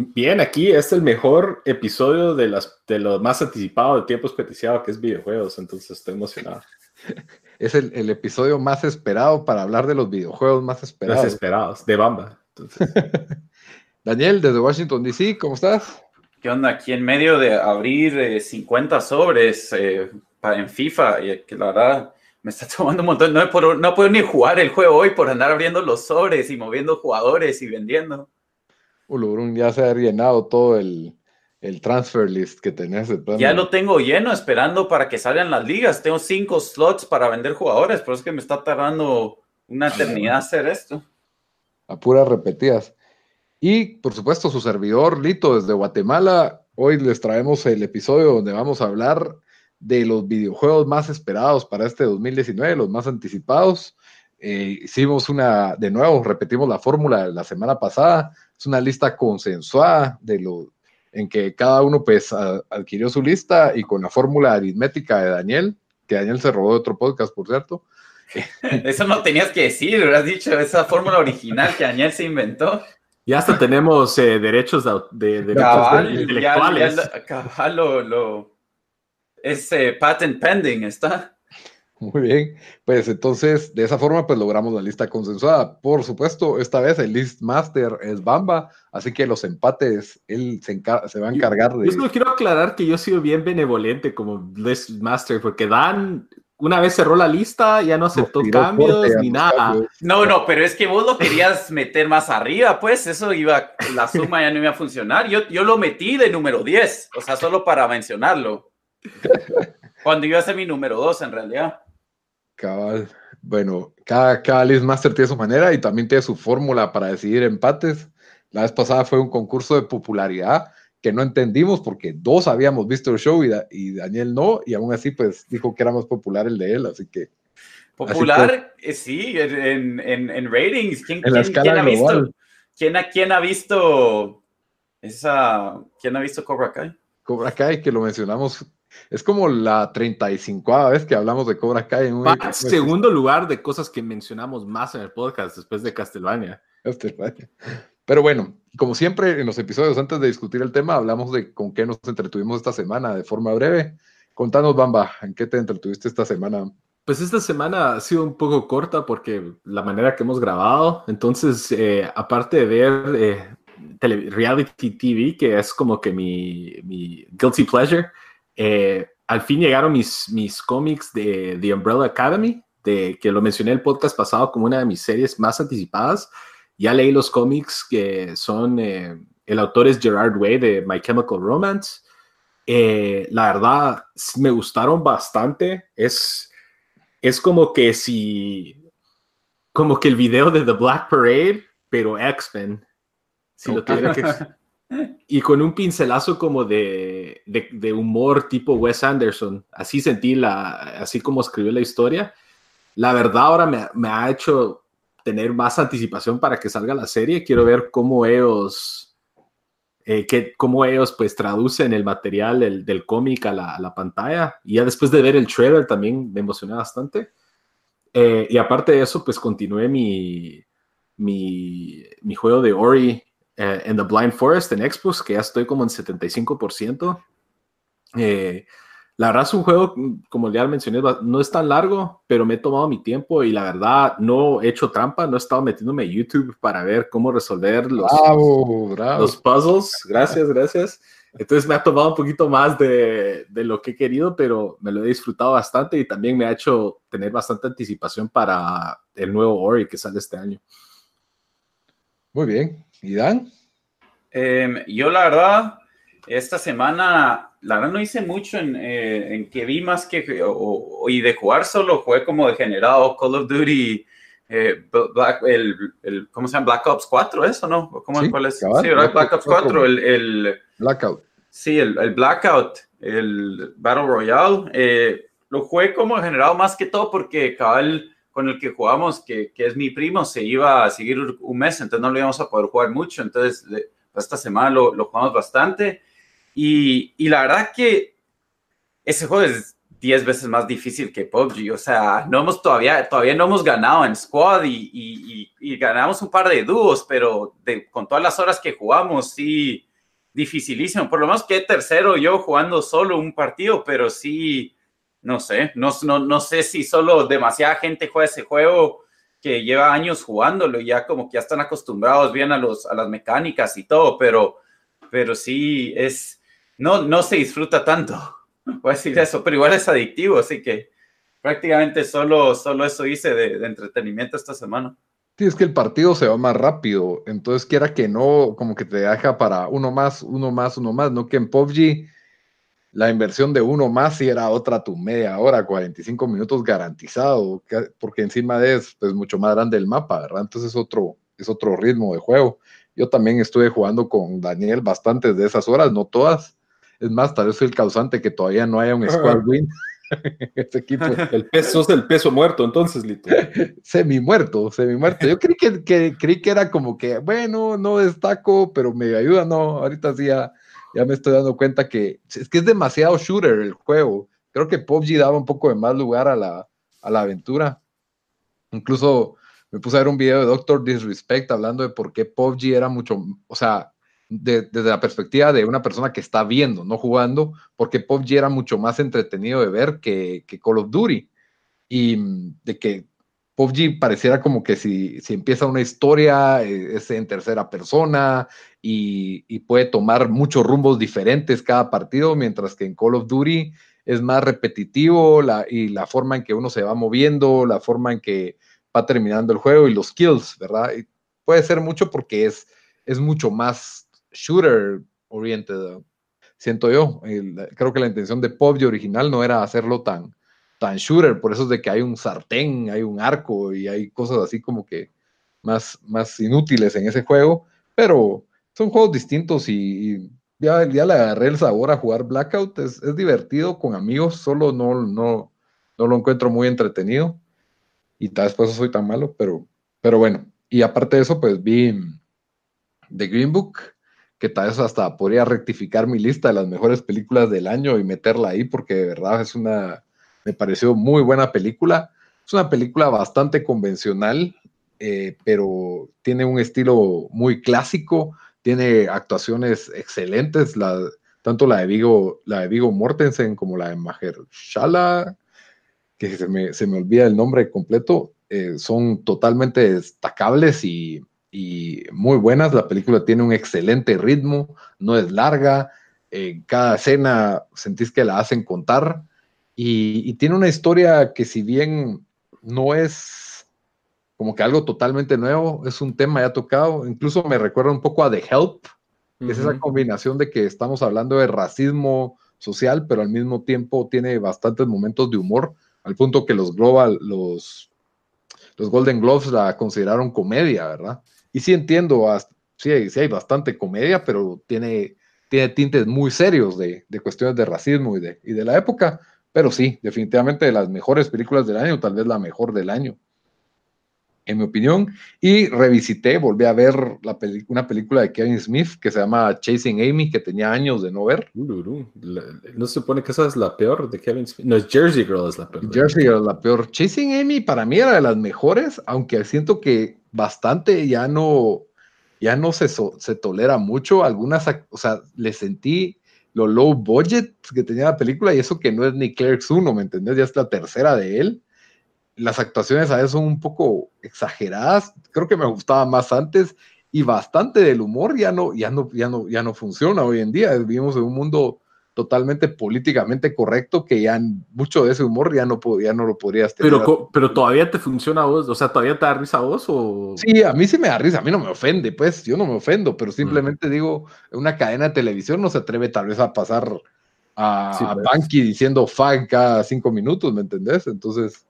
Bien, aquí es el mejor episodio de, las, de lo más anticipado de Tiempo Desperdiciado, que es videojuegos, entonces estoy emocionado. es el, episodio más esperado para hablar de los videojuegos más esperados. Más esperados, de Bamba. Daniel, desde Washington, D.C., ¿cómo estás? ¿Qué onda? Aquí en medio de abrir 50 eh, sobres eh, en FIFA, y que la verdad me está tomando un montón. No, puedo, no puedo ni jugar el juego hoy por andar abriendo los sobres y moviendo jugadores y vendiendo. Ulurun ya se ha llenado todo el, el transfer list que tenés. Ya lo tengo lleno, esperando para que salgan las ligas. Tengo cinco slots para vender jugadores, pero es que me está tardando una eternidad hacer esto. A puras repetidas. Y por supuesto, su servidor Lito desde Guatemala. Hoy les traemos el episodio donde vamos a hablar de los videojuegos más esperados para este 2019, los más anticipados. Eh, hicimos una, de nuevo, repetimos la fórmula de la semana pasada. Es una lista consensuada de los en que cada uno pues adquirió su lista y con la fórmula aritmética de Daniel, que Daniel se robó de otro podcast, por cierto. Eso no tenías que decir, has dicho esa fórmula original que Daniel se inventó. Ya hasta tenemos eh, derechos de, de, intelectuales. lo, lo, es eh, patent pending, ¿está? Muy bien, pues entonces de esa forma pues logramos la lista consensuada. Por supuesto, esta vez el list master es Bamba, así que los empates él se, se va a encargar de... Yo solo quiero aclarar que yo he sido bien benevolente como list master, porque Dan una vez cerró la lista, ya no aceptó cambios ni nada. No, no, pero es que vos lo querías meter más arriba, pues eso iba, la suma ya no iba a funcionar. Yo, yo lo metí de número 10, o sea, solo para mencionarlo. Cuando iba a ser mi número 2 en realidad. Cabal. Bueno, cada, cada list master tiene su manera y también tiene su fórmula para decidir empates. La vez pasada fue un concurso de popularidad que no entendimos porque dos habíamos visto el show y, Daniel no, y aún así pues dijo que era más popular el de él, así que... Popular, eh, sí, en, en, ratings. ¿Quién, ha visto? ¿quién, ¿Quién ha visto esa... ¿Quién ha visto Cobra Kai? Cobra Kai, que lo mencionamos es como la 35 vez que hablamos de Cobra Kai. En un segundo lugar de cosas que mencionamos más en el podcast después de Castlevania. Castlevania. Pero bueno, como siempre en los episodios antes de discutir el tema, hablamos de con qué nos entretuvimos esta semana de forma breve. Contanos, Bamba, ¿en qué te entretuviste esta semana? Pues esta semana ha sido un poco corta porque la manera que hemos grabado, entonces, eh, aparte de ver eh, reality TV, que es como que mi, mi guilty pleasure, eh, al fin llegaron mis, mis cómics de The Umbrella Academy, de, que lo mencioné en el podcast pasado como una de mis series más anticipadas. Ya leí los cómics que son, eh, el autor es Gerard Way de My Chemical Romance. Eh, la verdad, me gustaron bastante. Es, es como que si, como que el video de The Black Parade, pero X-Men. Si lo tuviera que y con un pincelazo como de, humor tipo Wes Anderson. Así sentí la, así como escribió la historia. La verdad ahora me, ha hecho tener más anticipación para que salga la serie. Quiero ver cómo ellos, eh, que, cómo ellos pues traducen el material del, del cómic a la, a la, pantalla. Y ya después de ver el trailer también me emocioné bastante. Eh, y aparte de eso, pues continué mi, mi, mi juego de Ori eh, en The Blind Forest en Expos, que ya estoy como en 75%. Eh, La verdad es un juego, como ya mencioné, no es tan largo, pero me he tomado mi tiempo y la verdad no he hecho trampa, no he estado metiéndome en YouTube para ver cómo resolver los, los puzzles. Gracias, gracias. Entonces me ha tomado un poquito más de, de, lo que he querido, pero me lo he disfrutado bastante y también me ha hecho tener bastante anticipación para el nuevo Ori que sale este año. Muy bien. ¿Y Dan? Em, yo la verdad, esta semana la verdad no hice mucho en, eh, en que vi más que, o, y de jugar solo jugué como degenerado Call of Duty, eh, Black, el, el, ¿cómo se llama? Black Ops 4, ¿eso no? ¿Cómo, sí, ¿cuál es? sí, Black, Ops 4, el, el, Blackout. Sí, el, el, Blackout, el Battle Royale. Eh, lo jugué como degenerado más que todo porque cabal con el que jugamos, que, es mi primo, se iba a seguir un mes, entonces no lo íbamos a poder jugar mucho, entonces esta semana lo, jugamos bastante. Y, y la verdad que ese juego es 10 veces más difícil que PUBG. O sea, no hemos todavía, todavía no hemos ganado en squad y ganamos un par de dúos, pero de, con todas las horas que jugamos, sí, dificilísimo. Por lo menos que tercero yo jugando solo un partido, pero sí, no sé, no, no, no sé si solo demasiada gente juega ese juego que lleva años jugándolo y ya como que ya están acostumbrados bien a, los, a las mecánicas y todo, pero, pero sí es no, no se disfruta tanto, voy a decir eso, pero igual es adictivo, así que prácticamente solo, solo eso hice de, entretenimiento esta semana. Sí, es que el partido se va más rápido, entonces quiera que no, como que te deja para uno más, uno más, uno más, no que en PUBG la inversión de uno más si era otra tu media hora, 45 minutos garantizado, porque encima de es pues, mucho más grande el mapa, ¿verdad? Entonces es otro, es otro ritmo de juego. Yo también estuve jugando con Daniel bastantes de esas horas, no todas, es más, tal vez soy el causante que todavía no haya un squad win. este equipo. El peso es el peso muerto, entonces, Lito. semi muerto, semi muerto. Yo creí que, creí que era como que, bueno, no destaco, pero me ayuda, no. Ahorita sí ya, ya me estoy dando cuenta que es que es demasiado shooter el juego. Creo que PUBG daba un poco de más lugar a la, a la aventura. Incluso me puse a ver un video de Doctor Disrespect hablando de por qué PUBG era mucho, o sea, desde la perspectiva de una persona que está viendo, no jugando, porque PUBG era mucho más entretenido de ver que, Call of Duty. Y mm, de que PUBG pareciera como que si, si empieza una historia, eh, es en tercera persona y, y, puede tomar muchos rumbos diferentes cada partido, mientras que en Call of Duty es más repetitivo la, y la forma en que uno se va moviendo, la forma en que va terminando el juego y los kills, ¿verdad? Y puede ser mucho porque es, es mucho más shooter oriented, siento yo. creo que la intención de PUBG original no era hacerlo tan, tan shooter, por eso es de que hay un sartén, hay un arco y hay cosas así como que más, más inútiles en ese juego, pero son juegos distintos y, ya, ya le agarré el sabor a jugar Blackout, es, es divertido con amigos, solo no, no, no lo encuentro muy entretenido. Y tal vez por eso soy tan malo, pero, pero bueno, y aparte de eso, pues vi The Green Book, que tal vez hasta podría rectificar mi lista de las mejores películas del año y meterla ahí, porque de verdad es una, me pareció muy buena película. Es una película bastante convencional, eh, pero tiene un estilo muy clásico, tiene actuaciones excelentes, tanto la de Vigo, la de Vigo Mortensen como la de Mahershala, que se me, se me olvida el nombre completo, eh, son totalmente destacables y y muy buenas. La película tiene un excelente ritmo, no es larga. En cada escena sentís que la hacen contar y, tiene una historia que si bien no es como que algo totalmente nuevo, es un tema ya tocado, incluso me recuerda un poco a The Help, que es esa combinación de que estamos hablando de racismo social, pero al mismo tiempo tiene bastantes momentos de humor, al punto que los Global, los, los Golden Globes la consideraron comedia, ¿verdad? Y sí entiendo, sí, sí hay bastante comedia, pero tiene, tiene tintes muy serios de, de cuestiones de racismo y de, y de la época. Pero sí, definitivamente de las mejores películas del año, tal vez la mejor del año, en mi opinión. Y revisité, volví a ver la una película de Kevin Smith que se llama Chasing Amy, que tenía años de no ver. no se supone que esa es la peor de Kevin Smith. No, es Jersey Girl es la peor. Jersey Girl es la peor. Chasing Amy para mí era de las mejores, aunque siento que bastante, ya no, ya no se, se tolera mucho. Algunas, o sea, le sentí lo low budget que tenía la película y eso que no es ni Clerks 1, ¿me entendés? Ya es la tercera de él. Las actuaciones a veces son un poco exageradas, creo que me gustaba más antes y bastante del humor ya no, ya no, ya no, ya no funciona hoy en día. Vivimos en un mundo totalmente políticamente correcto que ya mucho de ese humor ya no, ya no lo podrías tener. Pero, pero todavía te funciona a vos, o sea, todavía te da risa a vos o... Sí, a mí sí me da risa, a mí no me ofende, pues yo no me ofendo, pero simplemente mm. digo, una cadena de televisión no se atreve tal vez a pasar a, sí, pues. diciendo fag cada cinco minutos, ¿me entendés? Entonces,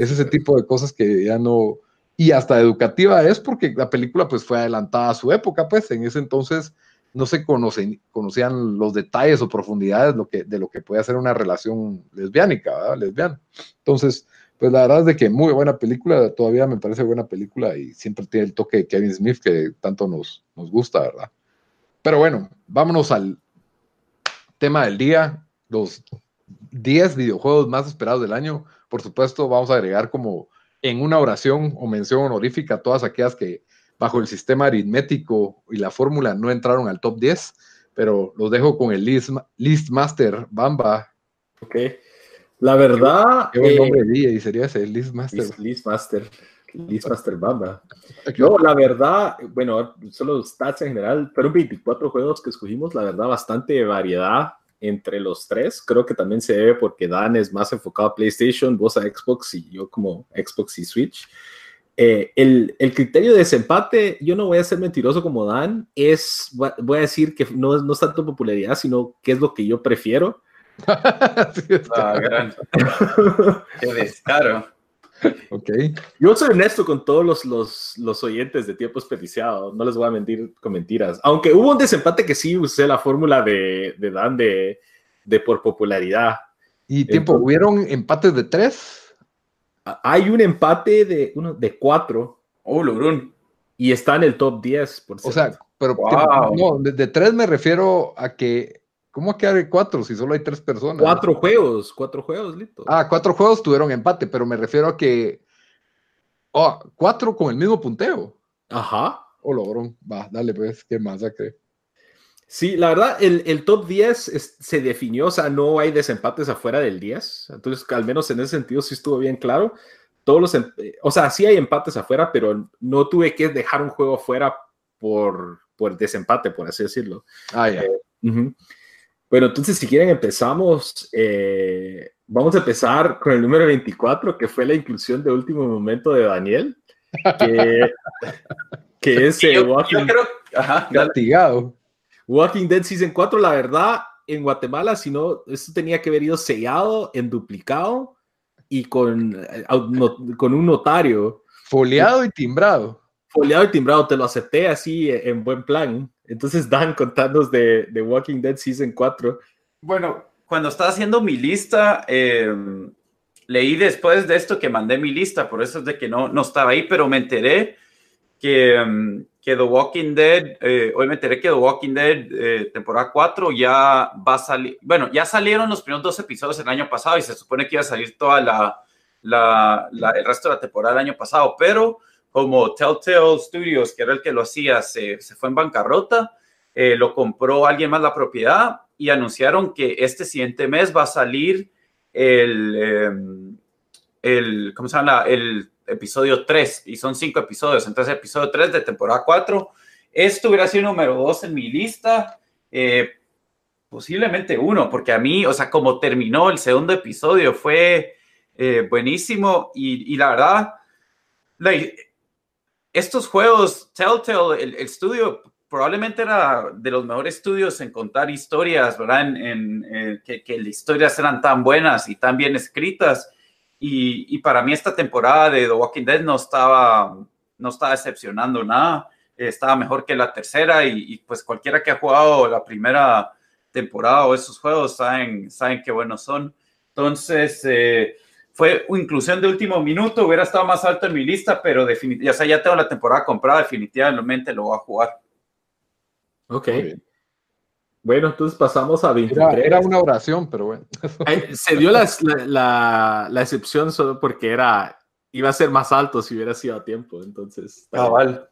es ese tipo de cosas que ya no... Y hasta educativa es porque la película pues fue adelantada a su época, pues en ese entonces no se conocen, conocían los detalles o profundidades lo que, de lo que puede hacer una relación lesbiánica, ¿verdad? lesbiana. Entonces, pues la verdad es de que muy buena película, todavía me parece buena película y siempre tiene el toque de Kevin Smith que tanto nos, nos gusta, ¿verdad? Pero bueno, vámonos al tema del día, los 10 videojuegos más esperados del año. Por supuesto, vamos a agregar como en una oración o mención honorífica todas aquellas que bajo el sistema aritmético y la fórmula no entraron al top 10, pero los dejo con el list, list master Bamba. Ok. La verdad. Qué, buen nombre eh, y sería ese, List Master. List, Master. List Master Bamba. No, la verdad, bueno, solo stats en general, fueron 24 juegos que escogimos, la verdad, bastante variedad entre los tres. Creo que también se debe porque Dan es más enfocado a PlayStation, vos a Xbox y yo como Xbox y Switch. Eh, el, el, criterio de desempate, yo no voy a ser mentiroso como Dan, es, voy a decir que no, no es tanto popularidad, sino qué es lo que yo prefiero. ah, qué descaro. Okay. Yo soy honesto con todos los, los, los, oyentes de tiempo desperdiciado, no les voy a mentir con mentiras. Aunque hubo un desempate que sí usé la fórmula de, de Dan de, de, por popularidad. ¿Y tiempo? ¿Hubieron empates de tres? Hay un empate de, uno, de cuatro. Oh, Logrón. Y está en el top 10. Por o sea, pero no, de, tres me refiero a que. ¿Cómo que hay cuatro si solo hay tres personas? Cuatro juegos, cuatro juegos, listo. Ah, cuatro juegos tuvieron empate, pero me refiero a que. Oh, cuatro con el mismo punteo. Ajá. Oh, logrón. Va, dale, pues, ¿qué más? ¿qué? Sí, la verdad, el, el top 10 se definió, o sea, no hay desempates afuera del 10. Entonces, al menos en ese sentido sí estuvo bien claro. Todos los, em, o sea, sí hay empates afuera, pero no tuve que dejar un juego afuera por, por desempate, por así decirlo. Ah, ya. Eh, bueno, entonces, si quieren, empezamos. Eh, vamos a empezar con el número 24, que fue la inclusión de último momento de Daniel, que, que es yo, yo creo, ajá, Walking Dead Season 4, la verdad, en Guatemala, si no, esto tenía que haber ido sellado, en duplicado y con, eh, con un notario. Foliado y timbrado. Foliado y timbrado, te lo acepté así eh, en buen plan. Entonces, Dan, contanos de, de Walking Dead Season 4. Bueno, cuando estaba haciendo mi lista, em, leí después de esto que mandé mi lista, por eso es de que no, no estaba ahí, pero me enteré que, em, que The Walking Dead, eh, hoy me enteré que The Walking Dead eh, temporada 4 ya va a salir, bueno, ya salieron los primeros dos episodios el año pasado y se supone que iba a salir toda la, la, el resto de la temporada el año pasado, pero como Telltale Studios, que era el que lo hacía, se, se fue en bancarrota, eh, lo compró alguien más la propiedad y anunciaron que este siguiente mes va a salir el, em, el ¿cómo se llama? El episodio 3 y son cinco episodios, entonces episodio 3 de temporada 4. Esto hubiera sido número 2 en mi lista, eh, posiblemente uno, porque a mí, o sea, como terminó el segundo episodio fue eh, buenísimo y, la verdad, estos juegos, Telltale, el, estudio probablemente era de los mejores estudios en contar historias, ¿verdad? En, que, que, las historias eran tan buenas y tan bien escritas. Y, para mí esta temporada de The Walking Dead no estaba, no estaba decepcionando nada. Estaba mejor que la tercera y, pues cualquiera que ha jugado la primera temporada o esos juegos saben, saben qué buenos son. Entonces, eh, fue inclusión de último minuto, hubiera estado más alto en mi lista, pero definitivamente, o sea, ya tengo la temporada comprada, definitivamente lo voy a jugar. Ok. Bueno, entonces pasamos a 23. Era, una oración, pero bueno. Se dio la, la, la, excepción solo porque era iba a ser más alto si hubiera sido a tiempo, entonces. Cabal.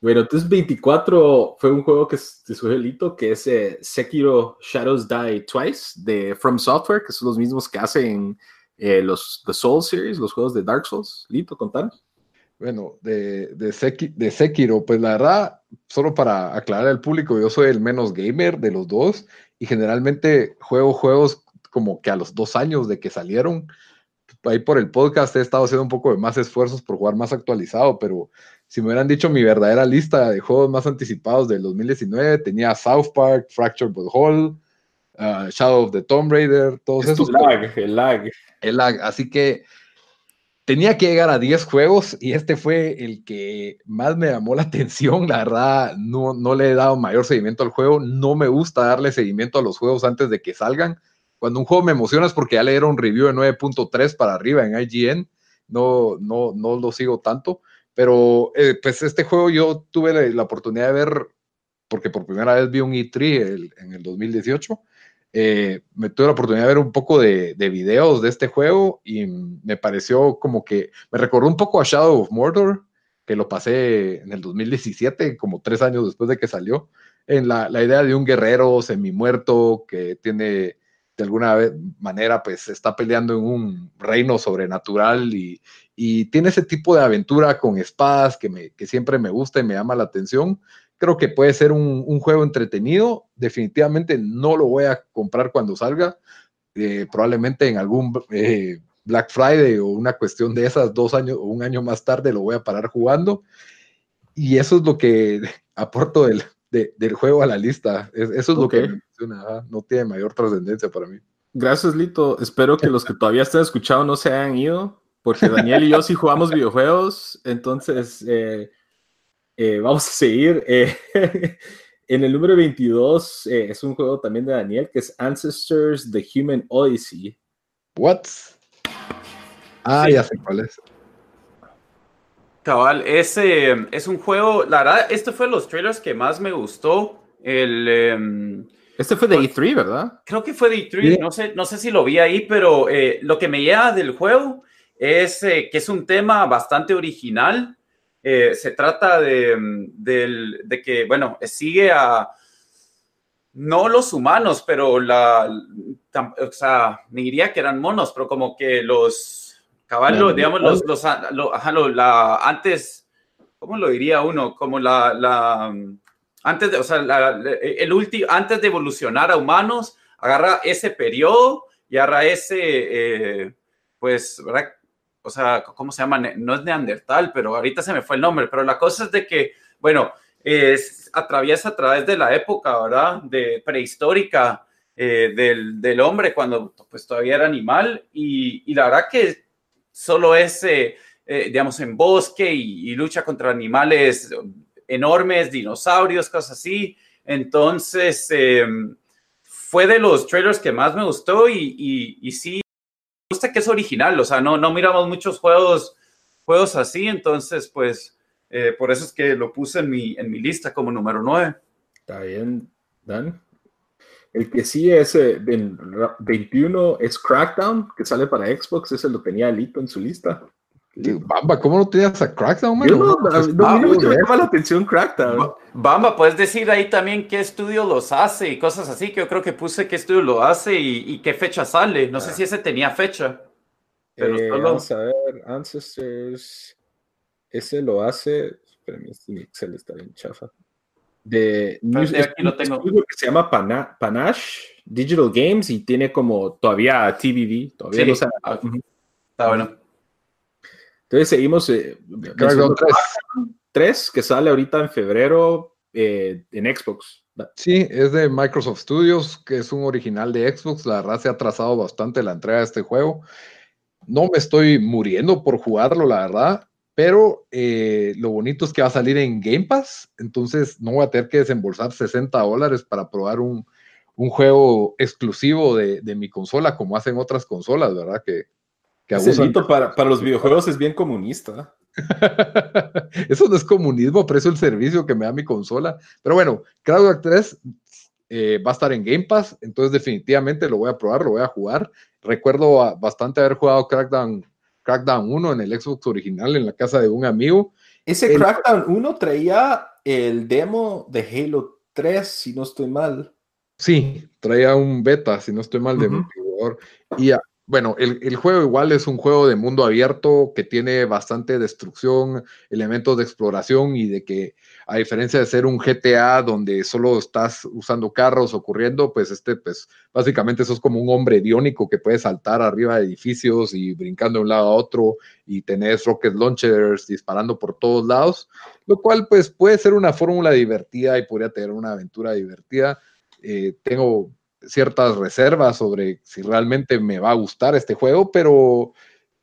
Bueno, entonces 24 fue un juego que te subió Lito, que es eh, Sekiro Shadows Die Twice de From Software, que son los mismos que hacen eh, los The Soul Series, los juegos de Dark Souls. Lito, contanos. Bueno, de, de, Sekiro, pues la verdad, solo para aclarar al público, yo soy el menos gamer de los dos y generalmente juego juegos como que a los dos años de que salieron. Ahí por el podcast he estado haciendo un poco de más esfuerzos por jugar más actualizado, pero si me hubieran dicho mi verdadera lista de juegos más anticipados del 2019, tenía South Park, Fractured But Whole, uh, Shadow of the Tomb Raider, todos esos. El lag, el lag. El lag. Así que tenía que llegar a 10 juegos y este fue el que más me llamó la atención. La verdad, no, no le he dado mayor seguimiento al juego. No me gusta darle seguimiento a los juegos antes de que salgan. Cuando un juego me emociona es porque ya le dieron un review de 9.3 para arriba en IGN. No, no, no lo sigo tanto. Pero eh, pues este juego yo tuve la, oportunidad de ver, porque por primera vez vi un E3 en el 2018. Eh, me tuve la oportunidad de ver un poco de, de, videos de este juego y me pareció como que me recordó un poco a Shadow of Mordor, que lo pasé en el 2017, como tres años después de que salió, en la, la idea de un guerrero semi-muerto que tiene de alguna manera pues está peleando en un reino sobrenatural y, y tiene ese tipo de aventura con espadas que, me, que siempre me gusta y me llama la atención. Creo que puede ser un, un juego entretenido. Definitivamente no lo voy a comprar cuando salga. Eh, probablemente en algún eh, Black Friday o una cuestión de esas dos años o un año más tarde lo voy a parar jugando. Y eso es lo que aporto del, del juego a la lista. eso es lo que no tiene mayor trascendencia para mí. Gracias, Lito. Espero que los que todavía están escuchando no se hayan ido, porque Daniel y yo sí jugamos videojuegos, entonces eh, eh, vamos a seguir. Eh, en el número 22 es un juego también de Daniel, que es Ancestors The Human Odyssey. What? Ah, ya sé cuál es. Cabal, ese es un juego, la verdad, este fue los trailers que más me gustó. El, em, este fue de E3, ¿verdad? Creo que fue de E3, no, sé, no sé si lo vi ahí, pero eh, lo que me lleva del juego es eh, que es un tema bastante original. Eh, se trata de, de, que, bueno, sigue a, no los humanos, pero la, o sea, me diría que eran monos, pero como que los Caballo, digamos, los, los, la, antes, ¿cómo lo diría uno? Como la, la antes de, o sea, el último, antes de evolucionar a humanos, agarra ese periodo y agarra ese, eh, pues, ¿verdad? O sea, ¿cómo se llama? No es Neandertal, pero ahorita se me fue el nombre, pero la cosa es de que, bueno, es, atraviesa a través de la época, ¿verdad? De prehistórica eh, del, del, hombre cuando pues todavía era animal y, y la verdad que solo es, eh, eh, digamos, en bosque y, lucha contra animales enormes, dinosaurios, cosas así. Entonces, em, fue de los trailers que más me gustó y, y, sí, me gusta que es original, o sea, no, no miramos muchos juegos, juegos así, entonces, pues, eh, por eso es que lo puse en mi, en mi lista como número 9. Está bien, Dan. El que sí es eh, 21 es Crackdown, que sale para Xbox, ese lo tenía Lito en su lista. Bamba, ¿cómo no tenías a Crackdown, man? Yo no, no, no, me llama la atención Crackdown. Bamba, puedes decir ahí también qué estudio los hace y cosas así, que yo creo que puse qué estudio lo hace y, qué fecha sale. No sé si ese tenía fecha. Pero eh, Vamos a ver, Ancestors, ese lo hace, espérame, este Excel está bien chafa de aquí lo tengo. que se llama Panache Digital Games y tiene como todavía TVD, todavía sí. no ah, Está bueno. Entonces seguimos. Eh, 3. que sale ahorita en febrero eh, en Xbox. Sí, es de Microsoft Studios, que es un original de Xbox. La verdad se ha atrasado bastante la entrega de este juego. No me estoy muriendo por jugarlo, la verdad pero eh, lo bonito es que va a salir en Game Pass, entonces no voy a tener que desembolsar 60 dólares para probar un, un juego exclusivo de, de, mi consola, como hacen otras consolas, ¿verdad? Que, que abusan. Para, para los videojuegos es bien comunista. eso no es comunismo, aprecio el servicio que me da mi consola. Pero bueno, Crowdwork 3 eh, va a estar en Game Pass, entonces definitivamente lo voy a probar, lo voy a jugar. Recuerdo bastante haber jugado Crackdown Crackdown 1 en el Xbox original en la casa de un amigo Ese Crackdown 1 traía el demo de Halo 3, si no estoy mal. Sí, traía un beta, si no estoy mal, de multijugador. Y bueno, el, juego igual es un juego de mundo abierto que tiene bastante destrucción, elementos de exploración y de que, a diferencia de ser un GTA donde solo estás usando carros o corriendo, pues este, pues básicamente eso es como un hombre biónico que puede saltar arriba de edificios y brincando de un lado a otro y tenés rocket launchers disparando por todos lados, lo cual pues puede ser una fórmula divertida y podría tener una aventura divertida. Eh, tengo ciertas reservas sobre si realmente me va a gustar este juego, pero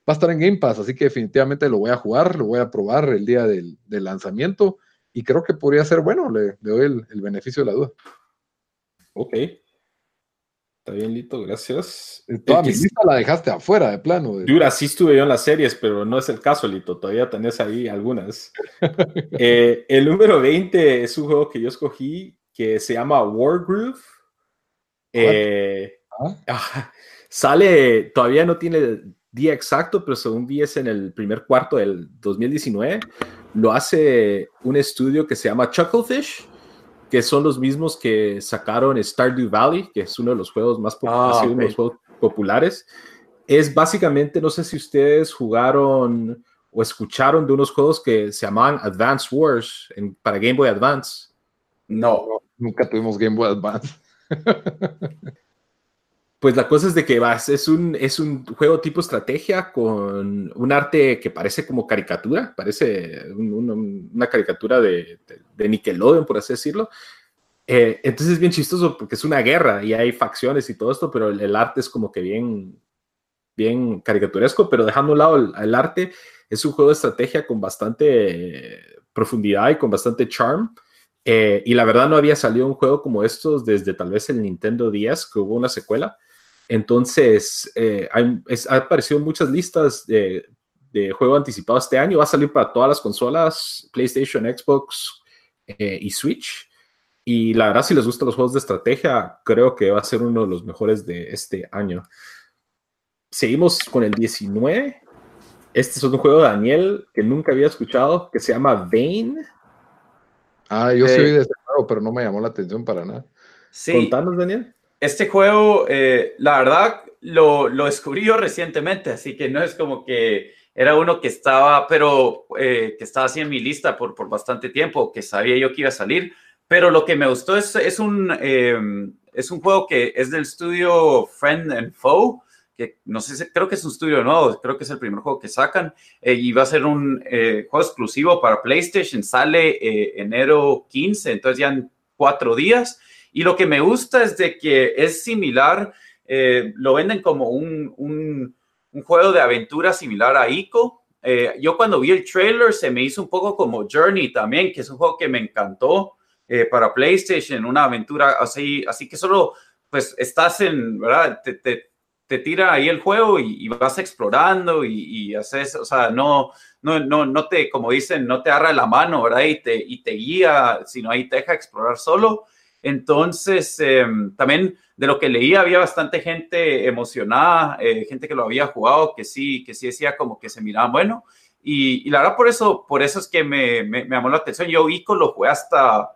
va a estar en Game Pass, así que definitivamente lo voy a jugar, lo voy a probar el día del, lanzamiento y creo que podría ser bueno, le, doy el, beneficio de la duda. Ok. Está bien, Lito, gracias. Toda mi lista la dejaste afuera de plano. Dura, sí estuve yo en las series, pero no es el caso, Lito. Todavía tenés ahí algunas. Eh, el número 20 es un juego que yo escogí que se llama Wargroove eh, ¿Ah? sale, todavía no tiene día exacto, pero según vi es en el primer cuarto del 2019. Lo hace un estudio que se llama Chucklefish, que son los mismos que sacaron Stardew Valley, que es uno de los juegos más ah, populares. Es básicamente, no sé si ustedes jugaron o escucharon de unos juegos que se llamaban Advance Wars para Game Boy Advance. No, nunca tuvimos Game Boy Advance. Pues la cosa es de que vas, es un, es un juego tipo estrategia con un arte que parece como caricatura, parece una caricatura de, de, Nickelodeon, por así decirlo. Eh, entonces es bien chistoso porque es una guerra y hay facciones y todo esto, pero el, arte es como que bien, bien caricaturesco, pero dejando a un lado el, arte, es un juego de estrategia con bastante profundidad y con bastante charm. Eh, y la verdad no había salido un juego como estos desde tal vez el Nintendo 10, que hubo una secuela. Entonces, eh, ha aparecido muchas listas de, de juego anticipado este año. Va a salir para todas las consolas, PlayStation, Xbox eh, y Switch. Y la verdad, si les gustan los juegos de estrategia, creo que va a ser uno de los mejores de este año. Seguimos con el 19. Este es un juego de Daniel que nunca había escuchado, que se llama Vane. Ah, yo soy de este juego, pero no me llamó la atención para nada. Sí. Contanos, Daniel. Este juego, eh, la verdad, lo, lo, descubrí yo recientemente, así que no es como que era uno que estaba, pero eh, que estaba así en mi lista por, por bastante tiempo, que sabía yo que iba a salir. Pero lo que me gustó es, es un, eh, es un juego que es del estudio Friend and Foe que no sé, creo que es un estudio nuevo, creo que es el primer juego que sacan eh, y va a ser un eh, juego exclusivo para PlayStation, sale eh, enero 15, entonces ya en cuatro días. Y lo que me gusta es de que es similar, lo venden como un, un, un, juego de aventura similar a ICO. yo cuando vi el trailer se me hizo un poco como Journey también, que es un juego que me encantó para PlayStation, una aventura así, así que solo pues estás en, ¿verdad? Te, te, te tira ahí el juego y, vas explorando y, haces, o sea, no, no, no, no te, como dicen, no te agarra la mano, ¿verdad? Y te, y te guía, sino ahí te deja explorar solo. Entonces, em, también de lo que leía, había bastante gente emocionada, eh, gente que lo había jugado, que sí, que sí decía como que se miraba bueno. Y, la verdad, por eso, por eso es que me, me, me llamó la atención. Yo Ico lo jugué hasta,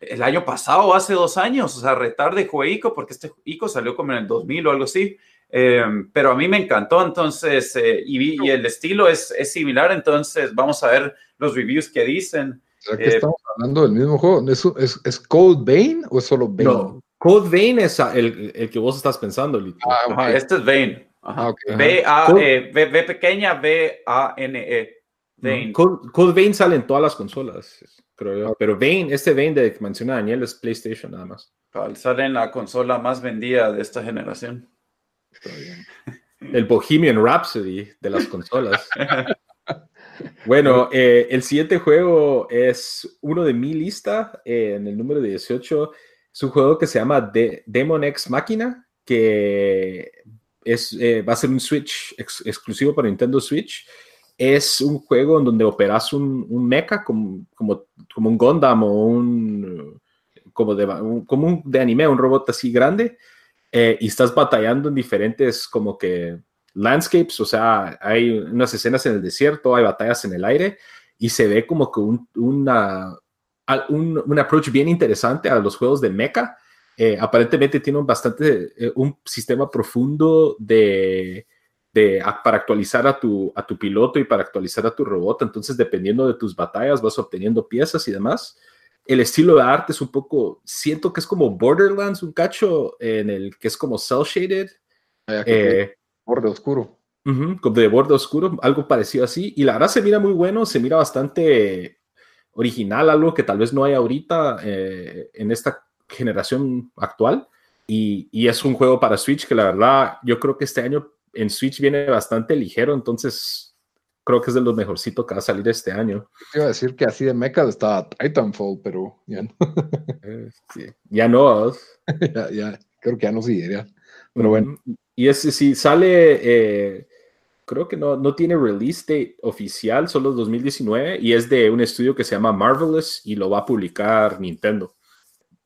el año pasado, hace dos años, o sea, retarde jugué ICO, porque este ICO salió como en el 2000 o algo así, em, pero a mí me encantó, entonces, eh, y, el estilo es, es, similar, entonces vamos a ver los reviews que dicen. ¿Será que eh, estamos hablando del mismo juego? ¿Es, es, es Code Vein o es solo Vein? No, Code Vein es el, el, que vos estás pensando, Lito. Ah, este es Vein. Ah, B-A-E, v, pequeña, B-A-N-E. Code, Code Vein sale en todas las consolas creo yo. Pero Vane, este Vane de que menciona Daniel es PlayStation nada más. Sale en la consola más vendida de esta generación. El Bohemian Rhapsody de las consolas. bueno, eh, el siguiente juego es uno de mi lista, eh, en el número 18. Es un juego que se llama De Demon X Máquina, que es, eh, va a ser un Switch exclusivo para Nintendo Switch es un juego en donde operas un, un mecha como, como, como, un Gundam o un como de, como un, de anime, un robot así grande, eh, y estás batallando en diferentes como que landscapes, o sea, hay unas escenas en el desierto, hay batallas en el aire, y se ve como que un, una, un, un approach bien interesante a los juegos de mecha. Eh, aparentemente tiene un bastante, eh, un sistema profundo de, de, para actualizar a tu, a tu piloto y para actualizar a tu robot. Entonces, dependiendo de tus batallas, vas obteniendo piezas y demás. El estilo de arte es un poco, siento que es como Borderlands, un cacho en el que es como cel shaded. Ah, eh, borde oscuro. de borde oscuro, algo parecido así. Y la verdad se mira muy bueno, se mira bastante original, algo que tal vez no hay ahorita eh, en esta generación actual. Y, y, es un juego para Switch que la verdad yo creo que este año en Switch viene bastante ligero, entonces creo que es de los mejorcitos que va a salir este año. Iba a decir que así de mecha estaba Titanfall, pero ya no. Eh, sí. Ya no. ya, ya, creo que ya no seguiría. Pero bueno. Y ese sí sale eh, creo que no, no tiene release date oficial, solo 2019, y es de un estudio que se llama Marvelous y lo va a publicar Nintendo.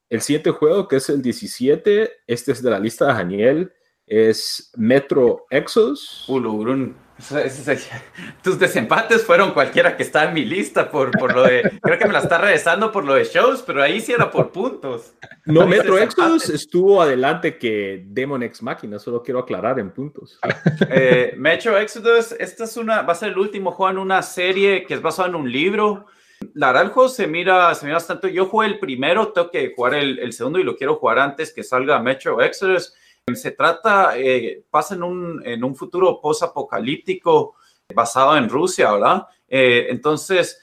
El siguiente juego, que es el 17, este es de la lista de Daniel, es Metro Exos. Ulugrun. Tus desempates fueron cualquiera que está en mi lista por, por lo de. Creo que me la está regresando por lo de shows, pero ahí sí era por puntos. No, Metro Exodus estuvo adelante que Demon X Máquina, solo quiero aclarar en puntos. Eh, Metro Exodus, esta es una, va a ser el último juego en una serie que es basado en un libro. La verdad, el juego se mira, se mira bastante. Yo jugué el primero, tengo que jugar el, el segundo y lo quiero jugar antes que salga Metro Exodus. Se trata, eh, pasa en un, en un futuro post-apocalíptico basado en Rusia, ¿verdad? Eh, entonces,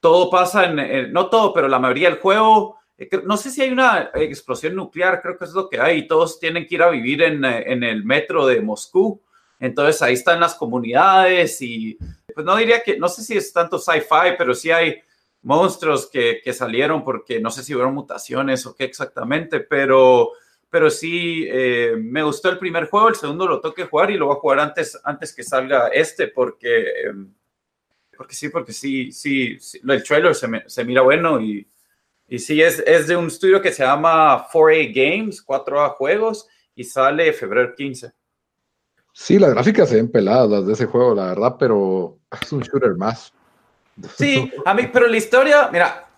todo pasa en, no todo, pero la mayoría del juego, eh, no sé si hay una explosión nuclear, creo que es lo que hay, y todos tienen que ir a vivir en, en el metro de Moscú. Entonces, ahí están las comunidades y, pues no diría que, no sé si es tanto sci-fi, pero sí hay monstruos que, que salieron porque no sé si hubo mutaciones o qué exactamente, pero pero sí me gustó el primer juego, el segundo lo toque jugar y lo voy a jugar antes, antes que salga este, porque, porque sí, porque sí, sí, el trailer se, se mira bueno y, y sí, es, es, de un estudio que se llama 4A Games, 4A Juegos, y sale febrero 15. Sí, las gráficas se ven peladas las de ese juego, la verdad, pero es un shooter más. Sí, a mí, pero la historia, mira,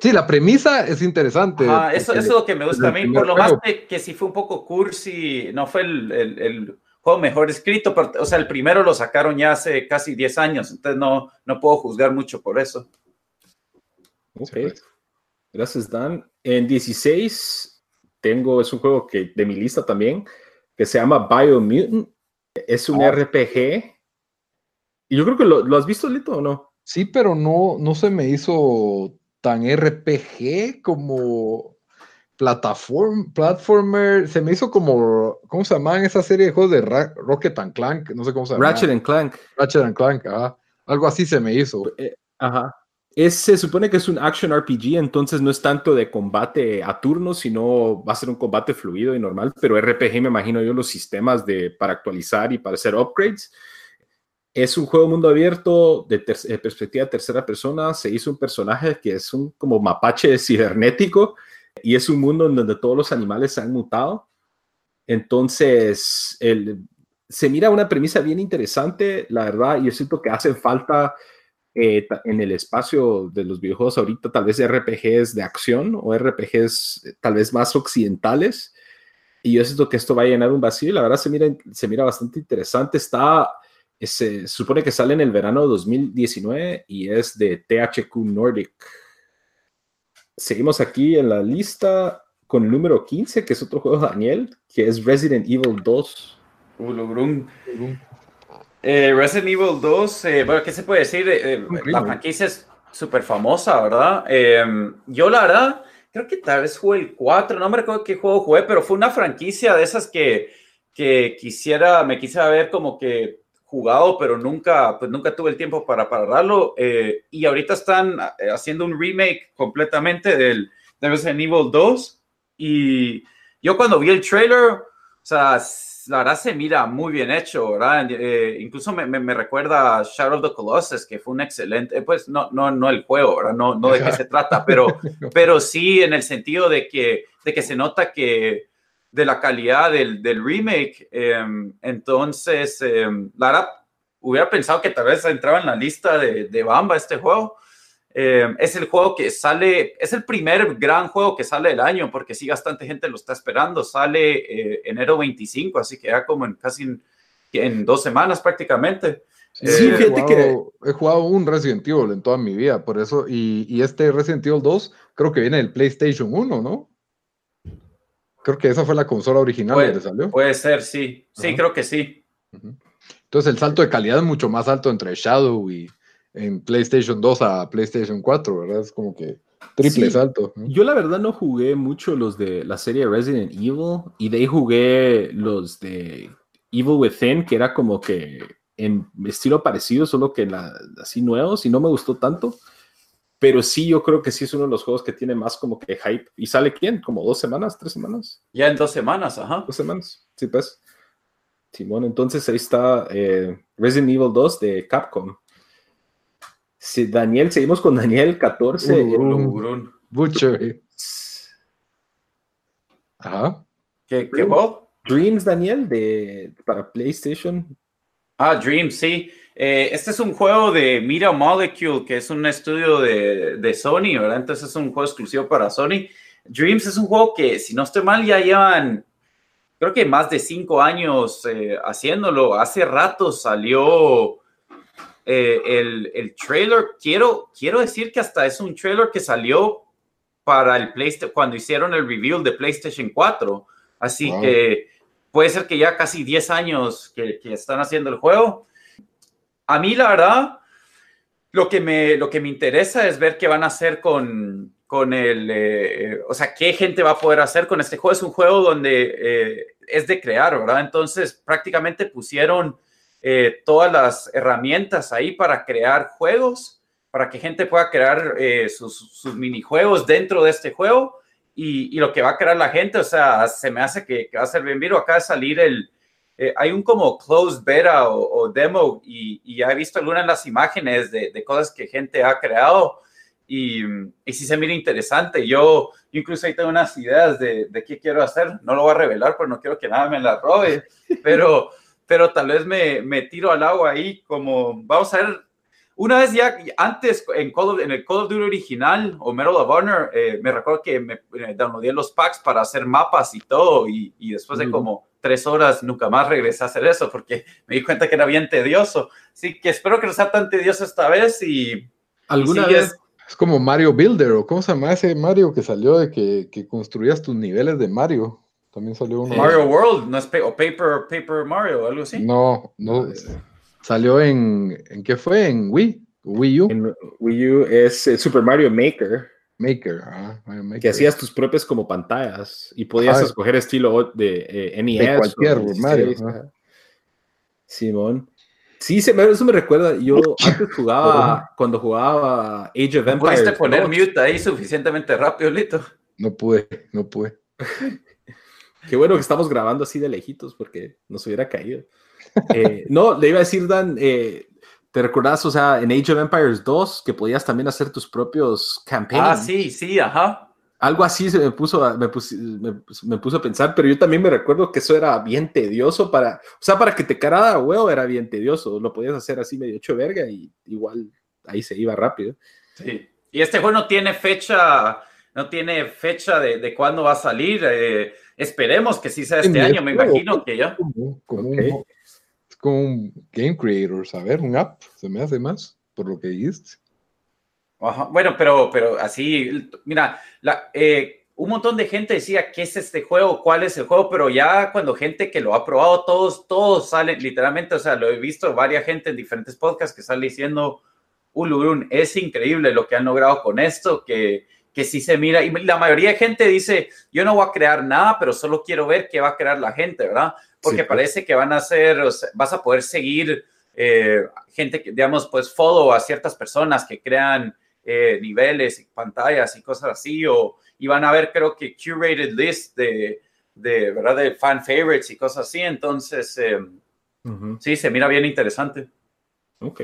Sí, la premisa es interesante. eso, es lo que me gusta a mí, por lo más que, que sí fue un poco cursi, no fue el, el, el, juego mejor escrito, pero, o sea, el primero lo sacaron ya hace casi 10 años, entonces no, no puedo juzgar mucho por eso. Ok, gracias Dan. En 16 tengo, es un juego que de mi lista también, que se llama Biomutant, es un RPG. Y yo creo que lo, lo has visto, Lito, o no? Sí, pero no, no se me hizo tan RPG como plataform, platformer. Se me hizo como, ¿cómo se llaman esa serie de juegos de Rocket and Clank? No sé cómo se llama. Ratchet and Clank. Ratchet and Clank, ajá. Algo así se me hizo. Eh, ajá. Es, se supone que es un action RPG, entonces no es tanto de combate a turnos, sino va a ser un combate fluido y normal, pero RPG me imagino yo los sistemas de, para actualizar y para hacer upgrades es un juego mundo abierto de, perspectiva de tercera persona. Se hizo un personaje que es un como mapache cibernético y es un mundo en donde todos los animales se han mutado. Entonces, el, se mira una premisa bien interesante, la verdad. Yo siento que hace falta eh, en el espacio de los videojuegos ahorita, tal vez RPGs de acción o RPGs eh, tal vez más occidentales. Y yo siento que esto va a llenar un vacío y la verdad se mira, se mira bastante interesante. Está se supone que sale en el verano de 2019 y es de THQ Nordic. Seguimos aquí en la lista con el número 15, que es otro juego de Daniel, que es Resident Evil 2. Eh, Resident Evil 2, eh, bueno, ¿qué se puede decir? Eh, la franquicia es súper famosa, ¿verdad? Em, yo la verdad, creo que tal vez jugué el 4, no me recuerdo qué juego jugué, pero fue una franquicia de esas que, que quisiera, me quisiera ver como que jugado, pero nunca, pues nunca tuve el tiempo para pararlo. Eh, y ahorita están eh, haciendo un remake completamente del de Resident Evil 2. Y yo cuando vi el trailer, o sea, la verdad se mira muy bien hecho, ¿verdad? Eh, incluso me, me, recuerda a Shadow of the Colossus, que fue un excelente, pues no, no, no el juego, ¿verdad? No, no de qué se trata, pero, pero sí en el sentido de que, de que se nota que de la calidad del, del remake. Em, entonces, eh, la hubiera pensado que tal vez entraba en la lista de, de Bamba este juego. Eh, es el juego que sale, es el primer gran juego que sale del año, porque sí, bastante gente lo está esperando. Sale eh, enero 25, así que ya como en casi en, en dos semanas prácticamente. Sí, eh, fíjate que he jugado un Resident Evil en toda mi vida, por eso, y, y, este Resident Evil 2 creo que viene del PlayStation 1, ¿no? Creo que esa fue la consola original puede, que salió. Puede ser, sí. Sí, Ajá. creo que sí. Entonces el salto de calidad es mucho más alto entre Shadow y en PlayStation 2 a PlayStation 4, ¿verdad? Es como que triple Sí. salto. Yo la verdad no jugué mucho los de la serie Resident Evil y de ahí jugué los de Evil Within, que era como que en estilo parecido, solo que la, así nuevos y no me gustó tanto. Pero sí, yo creo que sí es uno de los juegos que tiene más como que hype. ¿Y sale quién? ¿Como dos semanas? ¿Tres semanas? Ya en dos semanas, ajá. Dos semanas. Sí, pues. Simón, entonces ahí está eh, Resident Evil 2 de Capcom. Sí, Daniel, seguimos con Daniel 14. Uh, el- Lurun. Butcher. Ajá. ¿Qué, qué juego? Dreams, Daniel, de, para PlayStation. Ah, Dream, sí. Eh, este es un juego de Mira Molecule, que es un estudio de, de Sony, ¿verdad? Entonces es un juego exclusivo para Sony. Dreams es un juego que, si no estoy mal, ya llevan, creo que más de cinco años eh, haciéndolo. Hace rato salió eh, el, el trailer. Quiero, quiero decir que hasta es un trailer que salió para el PlayStation, cuando hicieron el reveal de PlayStation 4. Así Wow. que puede ser que ya casi 10 años que, que están haciendo el juego. A mí, la verdad, lo que me, lo que me interesa es ver qué van a hacer con, con el, eh, o sea, qué gente va a poder hacer con este juego. Es un juego donde eh, es de crear, ¿verdad? Entonces, prácticamente pusieron eh, todas las herramientas ahí para crear juegos, para que gente pueda crear eh, sus, sus minijuegos dentro de este juego. Y, lo que va a crear la gente, o sea, se me hace que, que va a ser bien vivo. Acaba de salir el, eh, hay un como closed beta o, o demo y, y ya he visto algunas de las imágenes de, de cosas que gente ha creado y, y sí se mira interesante. Yo, incluso ahí tengo unas ideas de, de qué quiero hacer. No lo voy a revelar, pero no quiero que nada me la robe. Pero, pero tal vez me, me tiro al agua ahí como, vamos a ver, una vez ya antes en, Call of- en el Call of Duty original o Medal of Honor, eh, me recuerdo que me eh, downloadé los packs para hacer mapas y todo y, y después de como tres horas nunca más regresé a hacer eso porque me di cuenta que era bien tedioso. Así que espero que no sea tan tedioso esta vez y... ¿Alguna vez? es- como Mario Builder, o cómo se llama ese Mario que salió de que, que construías tus niveles de Mario. También salió uno. Mario World, no es pa- o Paper, Paper Mario algo así. No, no. Salió en. ¿En qué fue? En Wii. Wii U. En Wii U es eh, Super Mario Maker, Maker. ah, Mario Maker. que hacías tus propias como pantallas y podías Ajá. escoger estilo de eh, NES. De cualquier o 16, Mario. Simón. Sí, se me- eso me recuerda. Yo antes jugaba, cuando jugaba Age of Empires. Pudiste poner 2. mute ahí suficientemente rápido, Lito. No pude, no pude. Qué bueno que estamos grabando así de lejitos porque nos hubiera caído. Eh, no, le iba a decir, Dan, eh, ¿te recordás, o sea, en Age of Empires 2 que podías también hacer tus propios campaigns? Ah, sí, sí, ajá. Algo así se me puso, a, me, pus- me, me puso a pensar, pero yo también me recuerdo que eso era bien tedioso para, o sea, para que te carara a huevo era bien tedioso, lo podías hacer así medio hecho verga y igual ahí se iba rápido. Sí. Y este juego no tiene fecha, no tiene fecha de, de cuándo va a salir. eh, esperemos que sí sea este En año, me juego. imagino que ya. Como, como Ok. un, es como un game creator, saber, un app. Se me hace más, por lo que dijiste. Bueno, pero, pero así, mira, eh, un montón de gente decía, ¿qué es este juego? ¿Cuál es el juego? Pero ya cuando gente que lo ha probado, todos, todos salen, literalmente, o sea, lo he visto varias gente en diferentes podcasts que sale diciendo, Ulurun, es increíble lo que han logrado con esto, que, que sí se mira, y la mayoría de gente dice, yo no voy a crear nada, pero solo quiero ver qué va a crear la gente, ¿verdad? Porque Sí, pues. parece que van a hacer, o sea, vas a poder seguir eh, gente que, digamos, pues follow a ciertas personas que crean eh, niveles y pantallas y cosas así, o, y van a ver, creo que curated list de, de, ¿verdad? de fan favorites y cosas así, entonces, eh, sí, se mira bien interesante. Ok.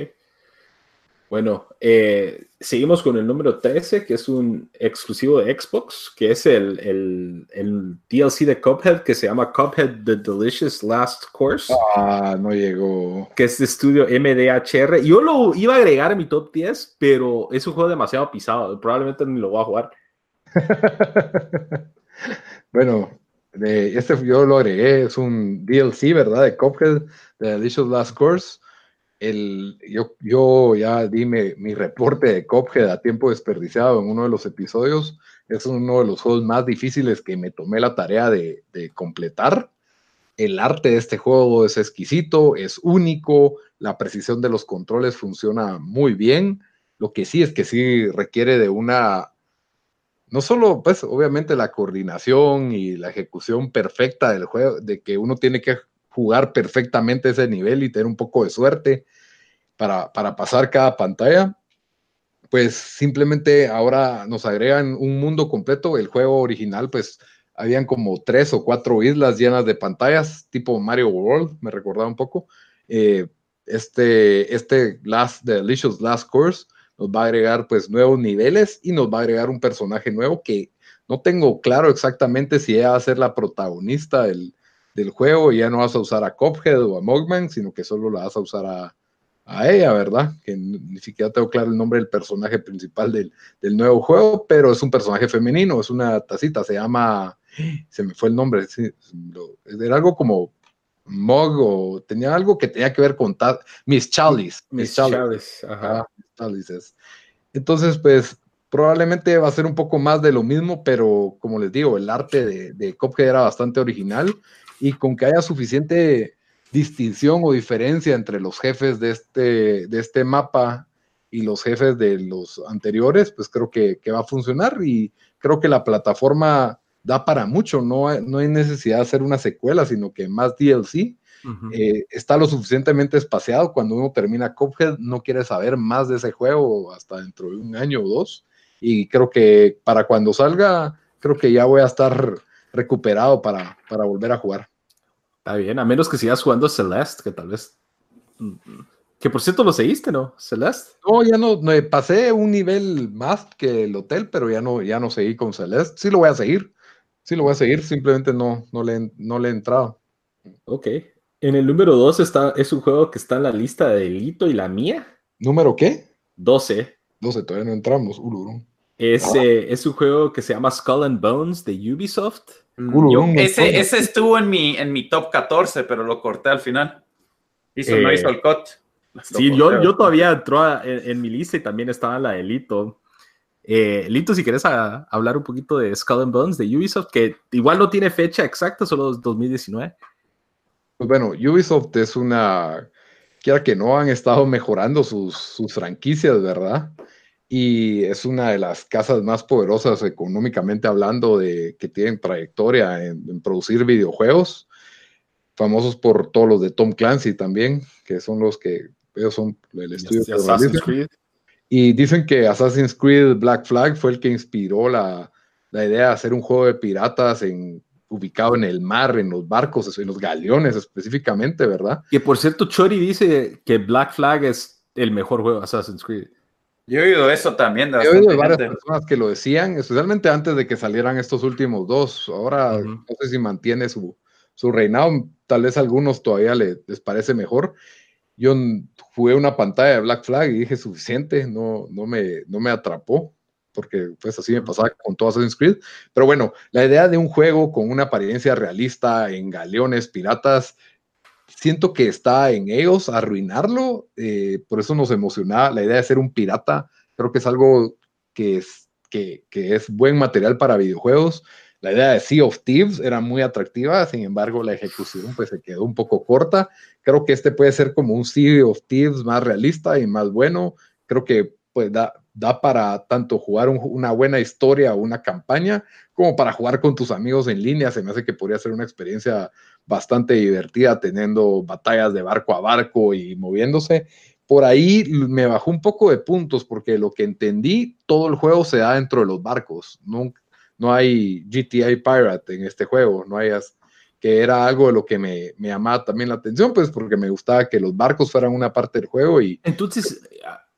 Bueno, eh, seguimos con el número 13, que es un exclusivo de Xbox, que es el, el, el, DLC de Cuphead, que se llama Cuphead The Delicious Last Course. Ah, no llegó. Que es de estudio MDHR. Yo lo iba a agregar a mi top 10, pero es un juego demasiado pisado. Probablemente ni lo voy a jugar. bueno, este yo lo agregué, es un DLC, ¿verdad? De Cuphead The Delicious Last Course el, yo, yo ya di mi, reporte de Cophead a tiempo desperdiciado en uno de los episodios. Es uno de los juegos más difíciles que me tomé la tarea de, completar. El arte de este juego es exquisito, es único, la precisión de los controles funciona muy bien. Lo que sí es que sí requiere de una, no solo, pues obviamente la coordinación y la ejecución perfecta del juego, de que uno tiene que jugar perfectamente ese nivel y tener un poco de suerte para, para pasar cada pantalla, pues simplemente ahora nos agregan un mundo completo. El juego original, pues habían como tres o cuatro islas llenas de pantallas, tipo Mario World, me recordaba un poco. Eh, este, este Last, Delicious Last Course nos va a agregar pues nuevos niveles y nos va a agregar un personaje nuevo que no tengo claro exactamente si ella va a ser la protagonista del, del juego y ya no vas a usar a Cophead o a Mogman, sino que solo la vas a usar a, a ella, ¿verdad? Que ni siquiera tengo claro el nombre del personaje principal del, del, nuevo juego, pero es un personaje femenino, es una tacita, se llama, se me fue el nombre, era algo como Mog o tenía algo que tenía que ver con Miss Chalice. Miss Chalice, ajá. Entonces, pues probablemente va a ser un poco más de lo mismo, pero como les digo, el arte de, de Cophead era bastante original y con que haya suficiente distinción o diferencia entre los jefes de este, de este mapa y los jefes de los anteriores, pues creo que, va a funcionar y creo que la plataforma da para mucho, no hay, no hay necesidad de hacer una secuela, sino que más DLC. Eh, está lo suficientemente espaciado. Cuando uno termina Cuphead, no quiere saber más de ese juego hasta dentro de un año o dos. Y creo que para cuando salga, creo que ya voy a estar recuperado para, para volver a jugar. Está bien, a menos que sigas jugando Celeste, que tal vez. Que por cierto lo seguiste, ¿no? Celeste. No, ya no, me pasé un nivel más que el hotel, pero ya no, ya no seguí con Celeste. Sí lo voy a seguir. Sí lo voy a seguir, simplemente no, no, le, no le he entrado. Ok. En el número 2 está, es un juego que está en la lista de Lito y la mía. ¿Número qué? 12. 12, todavía no entramos. Es, ah. eh, es un juego que se llama Skull and Bones de Ubisoft. Ese, ese, estuvo en mi, en mi top 14, pero lo corté al final. Hizo, no hizo el cut. Sí, yo, yo todavía entró en, mi lista y también estaba la de Lito. Eh, Lito, si quieres hablar un poquito de Skull and Bones de Ubisoft, que igual no tiene fecha exacta, solo 2019. Pues bueno, Ubisoft es una, quiera que no, han estado mejorando sus, sus franquicias, ¿verdad? Y es una de las casas más poderosas económicamente hablando de que tienen trayectoria en, producir videojuegos, famosos por todos los de Tom Clancy también, que son los que ellos son el estudio de Assassin's Creed. Y dicen que Assassin's Creed Black Flag fue el que inspiró la, la idea de hacer un juego de piratas en, ubicado en el mar, en los barcos, en los galeones específicamente, ¿verdad? Que por cierto, Chori dice que Black Flag es el mejor juego de Assassin's Creed. Yo he oído eso también. he oído de varias personas que lo decían, especialmente antes de que salieran estos últimos dos. Ahora no sé si mantiene su, su, reinado, tal vez a algunos todavía les parece mejor. Yo jugué una pantalla de Black Flag y dije suficiente, no, no, me, no me atrapó, porque pues así me pasaba con todo Assassin's Creed. Pero bueno, la idea de un juego con una apariencia realista en galeones, piratas, siento que está en ellos arruinarlo, eh, por eso nos emocionaba la idea de ser un pirata, creo que es algo que es, que, es buen material para videojuegos. La idea de Sea of Thieves era muy atractiva, sin embargo la ejecución pues se quedó un poco corta. Creo que este puede ser como un Sea of Thieves más realista y más bueno. Creo que pues da, da para tanto jugar una buena historia o una campaña, como para jugar con tus amigos en línea. Se me hace que podría ser una experiencia bastante divertida teniendo batallas de barco a barco y moviéndose. Por ahí me bajó un poco de puntos porque lo que entendí, todo el juego se da dentro de los barcos. No, no hay GTA Pirate en este juego, no hay que era algo de lo que me, me llamaba también la atención, pues porque me gustaba que los barcos fueran una parte del juego y... Entonces,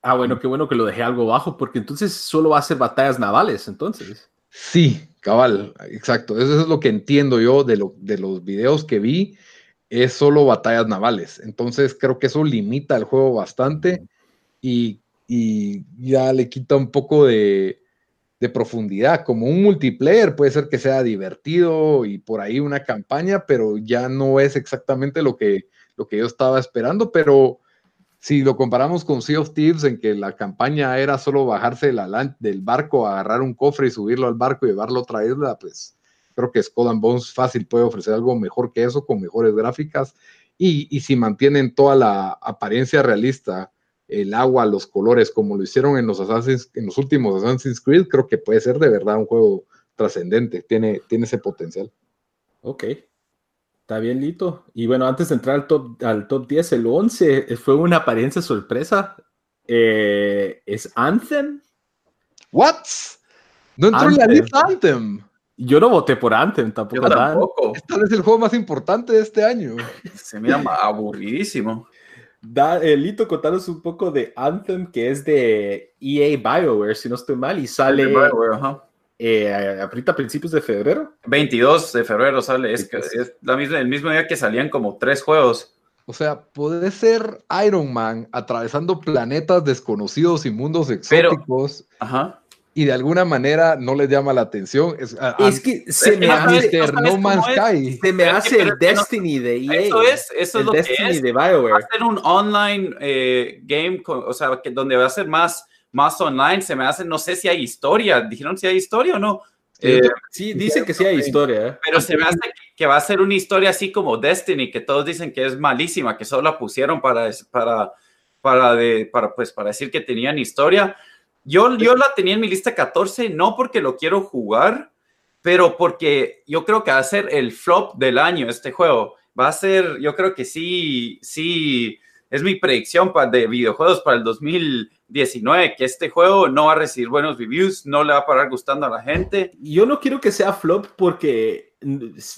Ah, bueno, qué bueno que lo dejé algo bajo, porque entonces solo va a ser batallas navales, entonces. Sí, cabal, exacto. Eso es lo que entiendo yo de, lo, de los videos que vi, es solo batallas navales. Entonces creo que eso limita el juego bastante y, y ya le quita un poco de, de profundidad. Como un multiplayer puede ser que sea divertido y por ahí una campaña, pero ya no es exactamente lo que, lo que yo estaba esperando. Pero si lo comparamos con Sea of Thieves, en que la campaña era solo bajarse del barco, agarrar un cofre y subirlo al barco y llevarlo a otra isla, pues creo que Skull and Bones fácil puede ofrecer algo mejor que eso, con mejores gráficas. Y, si mantienen toda la apariencia realista el agua, los colores, como lo hicieron en los, en los últimos Assassin's Creed, creo que puede ser de verdad un juego trascendente, tiene, tiene ese potencial. Ok, está bien, Lito. Y bueno, antes de entrar al top, al top 10, el 11 eh, fue una apariencia sorpresa. Eh, ¿Es Anthem? ¿What? No entró en la lista Anthem. Yo no voté por Anthem tampoco. Yo tampoco. Este es el juego más importante de este año. Se mira aburridísimo. Da, eh, Lito, contanos un poco de Anthem, que es de EA BioWare, si no estoy mal, y sale eh, ahorita a principios de febrero. 22 de febrero sale, es, es la misma, el mismo día que salían como tres juegos. O sea, puede ser Iron Man atravesando planetas desconocidos y mundos exóticos. ajá y de alguna manera no les llama la atención. Es, que se me hace No Man's Sky. Se me hace el Destiny de EA. Eso es, eso es lo Destiny que es. de BioWare. Va a ser un online eh, game, o sea, que donde va a ser más, más online. Se me hace, no sé si hay historia. ¿Dijeron si hay historia o no? Eh, sí, dicen que sí hay historia. ¿eh? Pero se me hace que va a ser una historia así como Destiny, que todos dicen que es malísima, que solo la pusieron para, para, para, de, para, pues, para decir que tenían historia yo, yo la tenía en mi lista 14, no porque lo quiero jugar, pero porque yo creo que va a ser el flop del año este juego. Va a ser, yo creo que sí, sí, es mi predicción para, de videojuegos para el 2019, que este juego no va a recibir buenos reviews, no le va a parar gustando a la gente. Yo no quiero que sea flop porque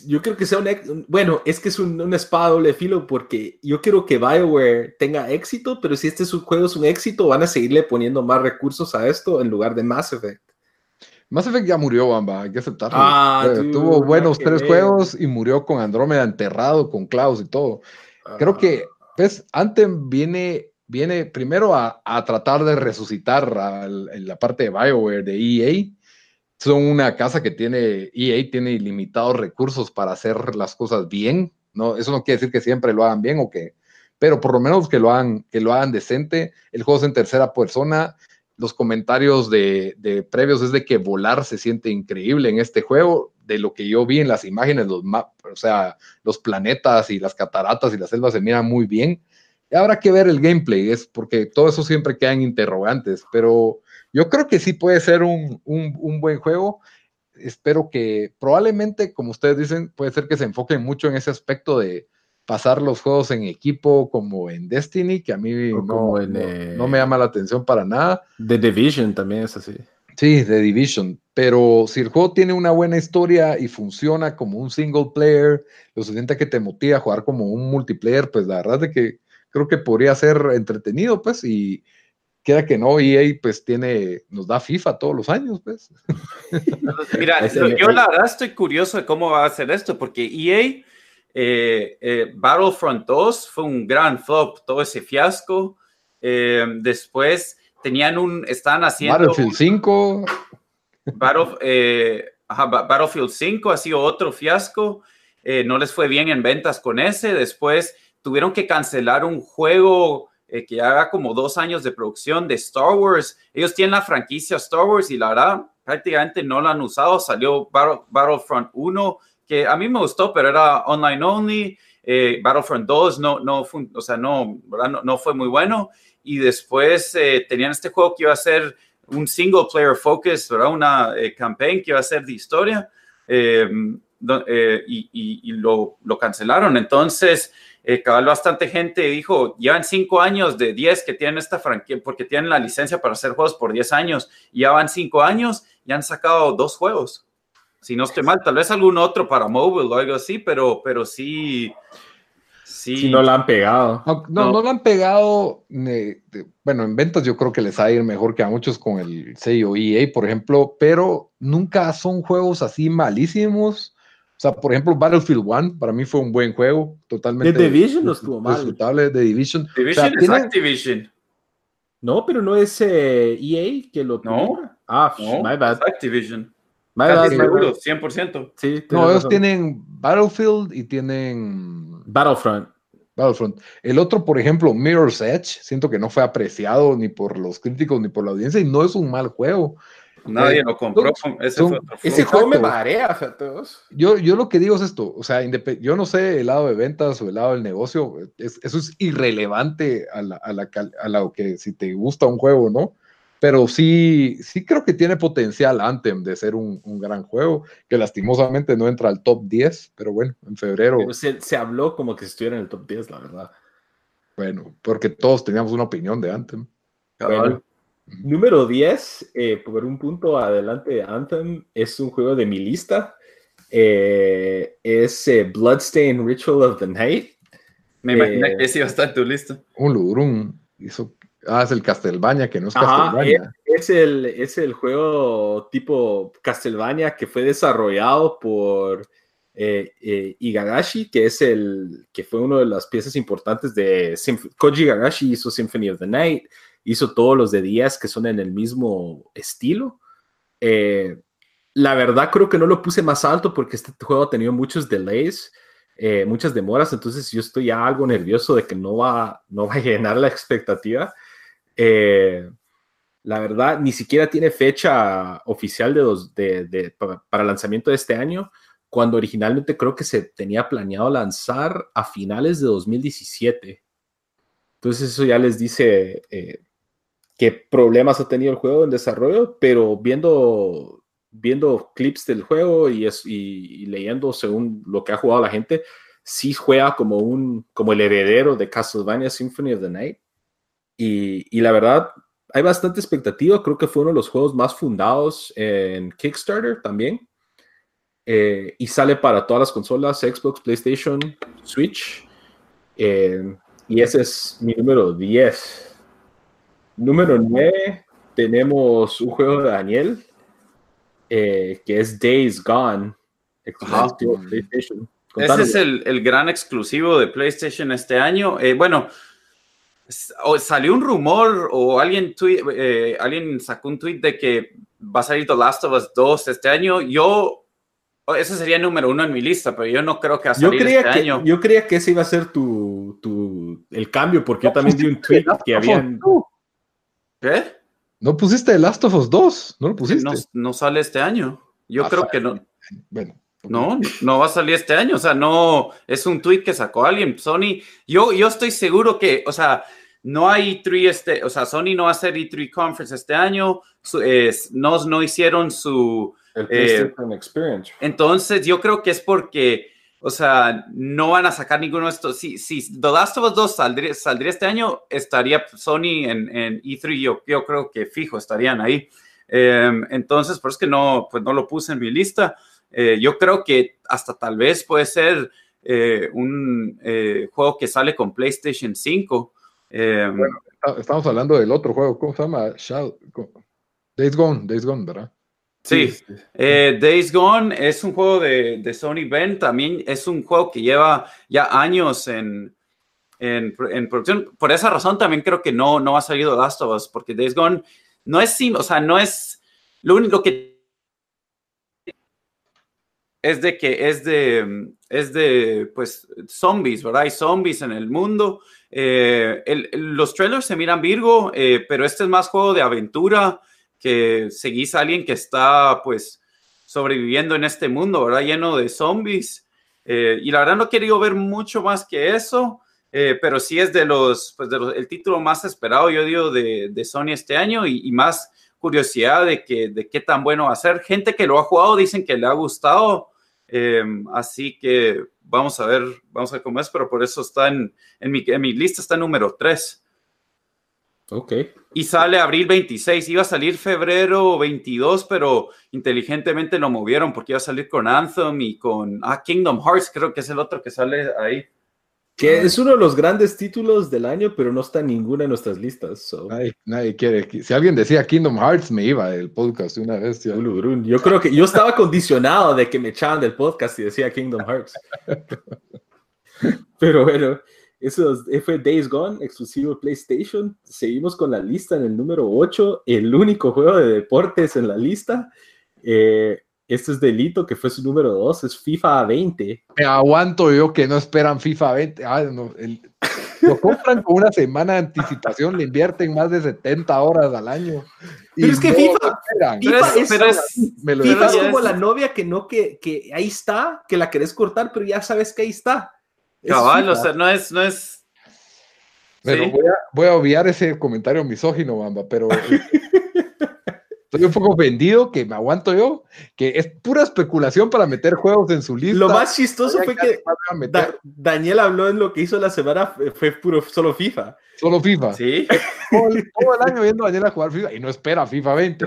yo creo que sea un, bueno, es que es un, una espada doble filo porque yo quiero que BioWare tenga éxito, pero si este es un juego es un éxito, van a seguirle poniendo más recursos a esto en lugar de Mass Effect. Mass Effect ya murió, Bamba, hay que aceptarlo. Ah, eh, tuvo buenos tres juegos y murió con Andrómeda enterrado, con Klaus y todo. Creo que, pues, Anthem viene, viene primero a, a tratar de resucitar en la parte de BioWare, de EA, son una casa que tiene, EA tiene ilimitados recursos para hacer las cosas bien, ¿no? Eso no quiere decir que siempre lo hagan bien o que, pero por lo menos que lo hagan, que lo hagan decente. El juego es en tercera persona. Los comentarios de, previos es de que volar se siente increíble en este juego. De lo que yo vi en las imágenes, los o sea, los planetas y las cataratas y las selvas se miran muy bien. Habrá que ver el gameplay, es porque todo eso siempre quedan interrogantes, pero yo creo que sí puede ser un, buen juego. Espero que probablemente, como ustedes dicen, puede ser que se enfoquen mucho en ese aspecto de pasar los juegos en equipo como en Destiny, que a mí no, eh, no, me llama la atención para nada. The Division también es así. Sí, The Division. Pero si el juego tiene una buena historia y funciona como un single player, lo suficiente que te motiva a jugar como un multiplayer, pues la verdad es que creo que podría ser entretenido, pues, y, queda que no, EA pues tiene, nos da FIFA todos los años, pues. Mira, yo la verdad estoy curioso de cómo va a ser esto, porque EA, eh, eh, Battlefront 2 fue un gran flop, todo ese fiasco. Eh, después tenían un, están haciendo... Battlefield 5. Battlefield 5 ha sido otro fiasco. no les fue bien en ventas con ese. Después tuvieron que cancelar un juego eh, que haga como dos años de producción de Star Wars. Ellos tienen la franquicia Star Wars y la verdad prácticamente no la han usado. Salió Battlefront 1, que a mí me gustó, pero era online only. Eh, Battlefront 2 no, no, fue, o sea, no, no, fue muy bueno. Y después eh, tenían este juego que iba a ser un single player focus, ¿verdad? una campaign que iba a ser de historia. y, y, lo, lo, cancelaron. Entonces, eh, cabal bastante gente dijo, llevan cinco años de 10 que tienen esta franquicia, porque tienen la licencia para hacer juegos por 10 años, y ya van cinco años y han sacado dos juegos. Si no estoy mal, tal vez algún otro para mobile o algo así, pero, pero sí. Sí. Si no la han pegado. No, no, no. la han pegado. bueno, en ventas yo creo que les va a ir mejor que a muchos con el sello EA, por ejemplo, pero nunca son juegos así malísimos. Sea, por ejemplo, Battlefield 1 para mí fue un buen juego, totalmente. The Division no estuvo mal. Disfrutable, The Division. Division es Activision. No, pero no es EA e que lo. No. Ah, my bad. Activision. My bad, seguro, 100%. Sí, no, ellos tienen Battlefield y tienen Battlefront. Battlefront. El otro, por ejemplo, Mirror's Edge, siento que no fue apreciado ni por los críticos ni por la audiencia y no es un mal juego. Nadie lo compró. ese, juego me marea, a todos. Yo, yo lo que digo es esto, o sea, yo no sé el lado de ventas o el lado del negocio, eso es irrelevante a la, a la, a la que si te gusta un juego, ¿no? pero sí, sí creo que tiene potencial Anthem de ser un, gran juego, que lastimosamente no entra al top 10, pero bueno, en febrero. Se, habló como que estuviera en el top 10, la verdad. Bueno, porque todos teníamos una opinión de Anthem. Número 10, eh, por un punto adelante de Anthem, es un juego de mi lista. Eh, es eh, Bloodstain Ritual of the Night. Me imagino que ese iba a estar en tu lista. Un Lurum hizo Ah, es el Castlevania, que no es Castlevania. Es, el, es el juego tipo Castlevania que fue desarrollado por eh, eh, Igarashi, que es el que fue una de las piezas importantes de Koji Igarashi hizo Symphony of the Night, hizo todos los de 10 que son en el mismo estilo. Eh, la verdad creo que no lo puse más alto porque este juego ha tenido muchos delays. muchas demoras, entonces yo estoy ya algo nervioso de que no va, no va a llenar la expectativa. Eh, la verdad, ni siquiera tiene fecha oficial de, de, para, lanzamiento de este año, cuando originalmente creo que se tenía planeado lanzar a finales de 2017. Entonces eso ya les dice eh, qué problemas ha tenido el juego en desarrollo, pero viendo, viendo clips del juego y, leyendo según lo que ha jugado la gente, sí juega como, un, como el heredero de Castlevania Symphony of the Night y, la verdad, hay bastante expectativa. Creo que fue uno de los juegos más fundados en Kickstarter también. Eh, y sale para todas las consolas, Xbox, PlayStation, Switch. Eh, y ese es mi número 10. Número 9 tenemos un juego de Daniel, eh, que es Days Gone. PlayStation. Ese es el, el, gran exclusivo de PlayStation este año. bueno, salió un rumor o alguien, eh, alguien sacó un tweet de que va a salir The Last of Us 2 este año. Yo, ese sería el número uno en mi lista, pero yo no creo que va a salir yo este año. Yo creía que ese iba a ser tu, tu el cambio, porque yo también vi un tweet que habían. ¿Qué? ¿No pusiste The Last of Us 2? ¿No lo pusiste? No, sale este año. Yo ah, creo que no. Bueno. No, no va a salir este año, o sea, no, es un tweet que sacó alguien, Sony, yo, yo estoy seguro que, o sea, no hay E3 este, o sea, Sony no va a hacer E3 Conference este año, no, no hicieron su... El eh, Experience. Entonces, yo creo que es porque, o sea, no van a sacar ninguno de estos. Si, si The Last of Us 2 saldría, este año, estaría Sony en, en E3, yo, yo creo que fijo, estarían ahí. Em, entonces, por eso es que no, pues no lo puse en mi lista. Eh, yo creo que hasta tal vez puede ser eh, un juego que sale con PlayStation 5. Em, bueno, estamos hablando del otro juego, ¿cómo se llama? Days Gone, Days Gone, ¿verdad? Sí, eh, Days Gone es un juego de, de, Sony Ben, también es un juego que lleva ya años en, en, en, producción. Por esa razón también creo que no, no ha salido Last of Us, porque Days Gone no es, o sea, no es, lo único que es de que es de, es de, pues, zombies, ¿verdad? Hay zombies en el mundo eh, los trailers se miran Virgo, eh, pero este es más juego de aventura que seguís a alguien que está pues sobreviviendo en este mundo, ¿verdad? Lleno de zombies. Eh, y la verdad no he querido ver mucho más que eso, pero sí es de los, pues de el título más esperado, yo digo, de, de Sony este año y, más curiosidad de, que, de qué tan bueno va a ser. Gente que lo ha jugado dicen que le ha gustado, así que vamos a ver, vamos a ver cómo es, pero por eso está en, en, mi, en mi lista, está número 3. Ok. Y sale abril 26, iba a salir febrero 22, pero inteligentemente lo movieron porque iba a salir con Anthem y con ah, Kingdom Hearts, creo que es el otro que sale ahí. Que es uno de los grandes títulos del año, pero no está en ninguna de nuestras listas. Nadie, quiere. Si alguien decía Kingdom Hearts, me iba del podcast de una vez. Yo creo que yo estaba condicionado de que me echaban del podcast y decía Kingdom Hearts. pero bueno, eso fue Days Gone, exclusivo PlayStation. Seguimos con la lista en el número 8, el único juego de deportes en la lista. Eh, este es Delito, que fue su número 2, es FIFA 20. Me aguanto yo que no esperan FIFA 20. Ah, lo compran con una semana de anticipación, le invierten más de 70 horas al año. Pero es que FIFA, FIFA, es, como la novia que no, que, que ahí está, que la querés cortar, pero ya sabes que ahí está. Cabal, o sea, no es, no es. Pero voy, a, voy, a, obviar ese comentario misógino, Bamba, pero estoy un poco vendido que me aguanto yo, que es pura especulación para meter juegos en su lista. Lo más chistoso fue que Daniel habló en lo que hizo la semana, fue puro solo FIFA. Solo FIFA. Sí. Todo, el año viendo a Daniel a jugar FIFA y no espera FIFA 20.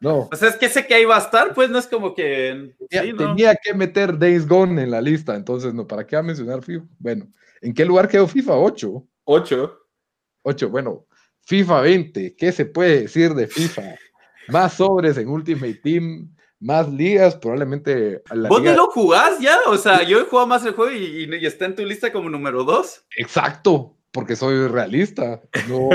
No. Pues es que sé que ahí va a estar, pues no es como que. Tenía, que meter Days Gone en la lista, entonces no, ¿para qué va a mencionar FIFA? Bueno, ¿en qué lugar quedó FIFA? 8. 8. 8, bueno, FIFA 20, ¿qué se puede decir de FIFA? Más sobres en Ultimate Team, más ligas, probablemente. ¿Vos no lo jugás ya? O sea, yo he jugado más el juego y, y, está en tu lista como número 2. Exacto, porque soy realista. No.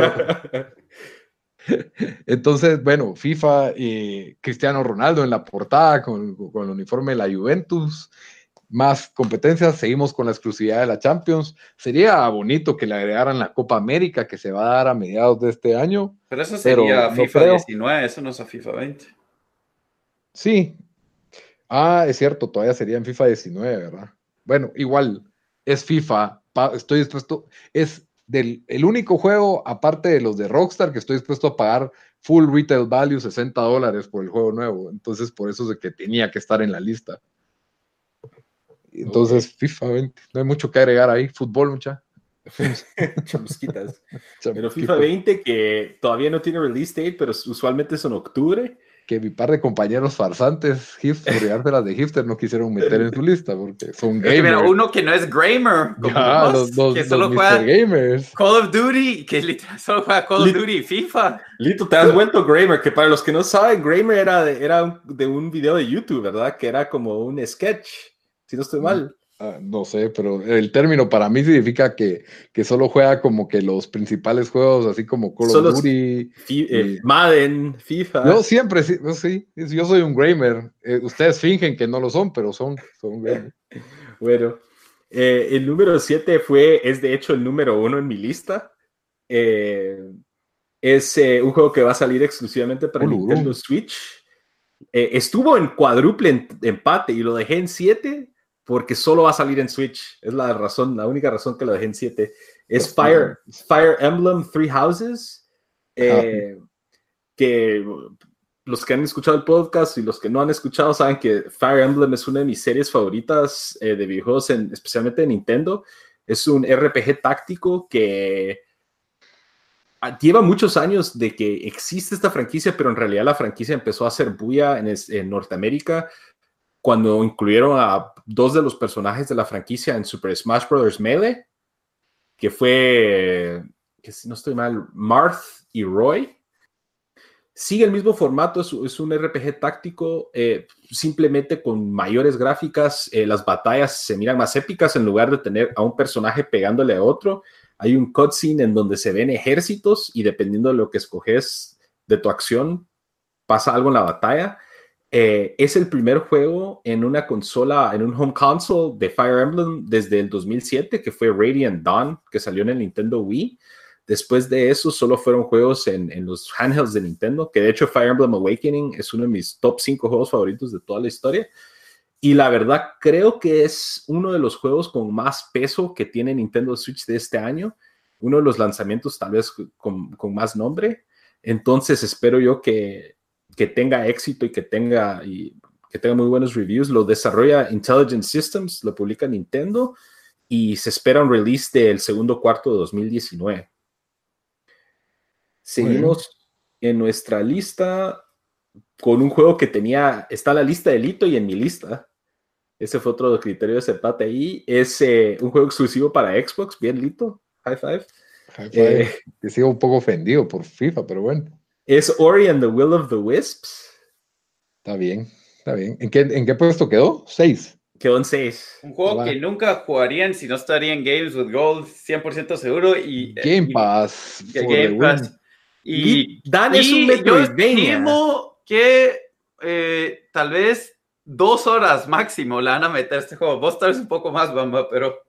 Entonces, bueno, FIFA y Cristiano Ronaldo en la portada con, con, el uniforme de la Juventus más competencias, seguimos con la exclusividad de la Champions. Sería bonito que le agregaran la Copa América que se va a dar a mediados de este año. Pero eso sería FIFA 19, eso no es a FIFA 20. Sí. Ah, es cierto, todavía sería en FIFA 19, ¿verdad? Bueno, igual, es FIFA, estoy dispuesto, es del el único juego, aparte de los de Rockstar, que estoy dispuesto a pagar full retail value, 60 dólares por el juego nuevo. Entonces, por eso es de que tenía que estar en la lista. Entonces, FIFA 20, no hay mucho que agregar ahí. Fútbol, mucha. Chamusquitas. Pero FIFA 20, que todavía no tiene release date, pero usualmente es en octubre. Que mi par de compañeros farsantes, hipster, las de hipster, no quisieron meter en su lista porque son gamers. Pero uno que no es gamer, como los, que solo juega gamers. Call of Duty, que solo juega Call of Duty y FIFA. Lito, te has vuelto gamer, que para los que no saben, gamer era de, era de un video de YouTube, ¿verdad? Que era como un sketch si no estoy mal. Ah, no sé, pero el término para mí significa que, que, solo juega como que los principales juegos, así como Call of Duty, eh, Madden, FIFA. Yo siempre, sí, sí yo soy un gamer. Eh, ustedes fingen que no lo son, pero son, son bueno, eh, el número 7 fue, es de hecho el número uno en mi lista. es un juego que va a salir exclusivamente para Nintendo Switch. estuvo en cuádruple empate y lo dejé en 7 porque solo va a salir en Switch. Es la razón, la única razón que lo dejé en 7. Es Fire, Fire Emblem Three Houses. Eh, que los que han escuchado el podcast y los que no han escuchado saben que Fire Emblem es una de mis series favoritas eh, de videojuegos, en, especialmente de Nintendo. Es un RPG táctico que ah, lleva muchos años de que existe esta franquicia, pero en realidad la franquicia empezó a hacer bulla en, en Norteamérica cuando incluyeron a dos de los personajes de la franquicia en Super Smash Bros. Melee, que fue, que si no estoy mal, Marth y Roy. Sigue el mismo formato, es, un RPG táctico, eh, simplemente con mayores gráficas, eh, las batallas se miran más épicas en lugar de tener a un personaje pegándole a otro. Hay un cutscene en donde se ven ejércitos y dependiendo de lo que escoges de tu acción, pasa algo en la batalla eh, es el primer juego en una consola, en un home console de Fire Emblem desde el 2007, que fue Radiant Dawn, que salió en el Nintendo Wii. Después de eso, solo fueron juegos en, los handhelds de Nintendo, que de hecho Fire Emblem Awakening es uno de mis top 5 juegos favoritos de toda la historia. Y la verdad, creo que es uno de los juegos con más peso que tiene Nintendo Switch de este año. Uno de los lanzamientos tal vez con, con más nombre. Entonces espero yo que que tenga éxito y que tenga, y que tenga muy buenos reviews. Lo desarrolla Intelligent Systems, lo publica Nintendo y se espera un release del segundo cuarto de 2019. Seguimos en nuestra lista con un juego que tenía, está en la lista de Lito y en mi lista. Ese fue otro criterio de empate ahí. Es eh, un juego exclusivo para Xbox, bien lito. High five. High five. Eh, Te sigo un poco ofendido por FIFA, pero bueno. Es Ori and the Will of the Wisps. Está bien, está bien. ¿En qué, en qué puesto quedó? Seis. Quedó en seis. Un juego que nunca jugarían si no estaría en Games with Gold, 100% seguro. Y, Game Pass. Y, Game Pass. Y, Dan es un Metroidvania. Yo que eh, tal vez dos horas máximo le van a meter este juego. Vos tal vez un poco más, Bamba, pero...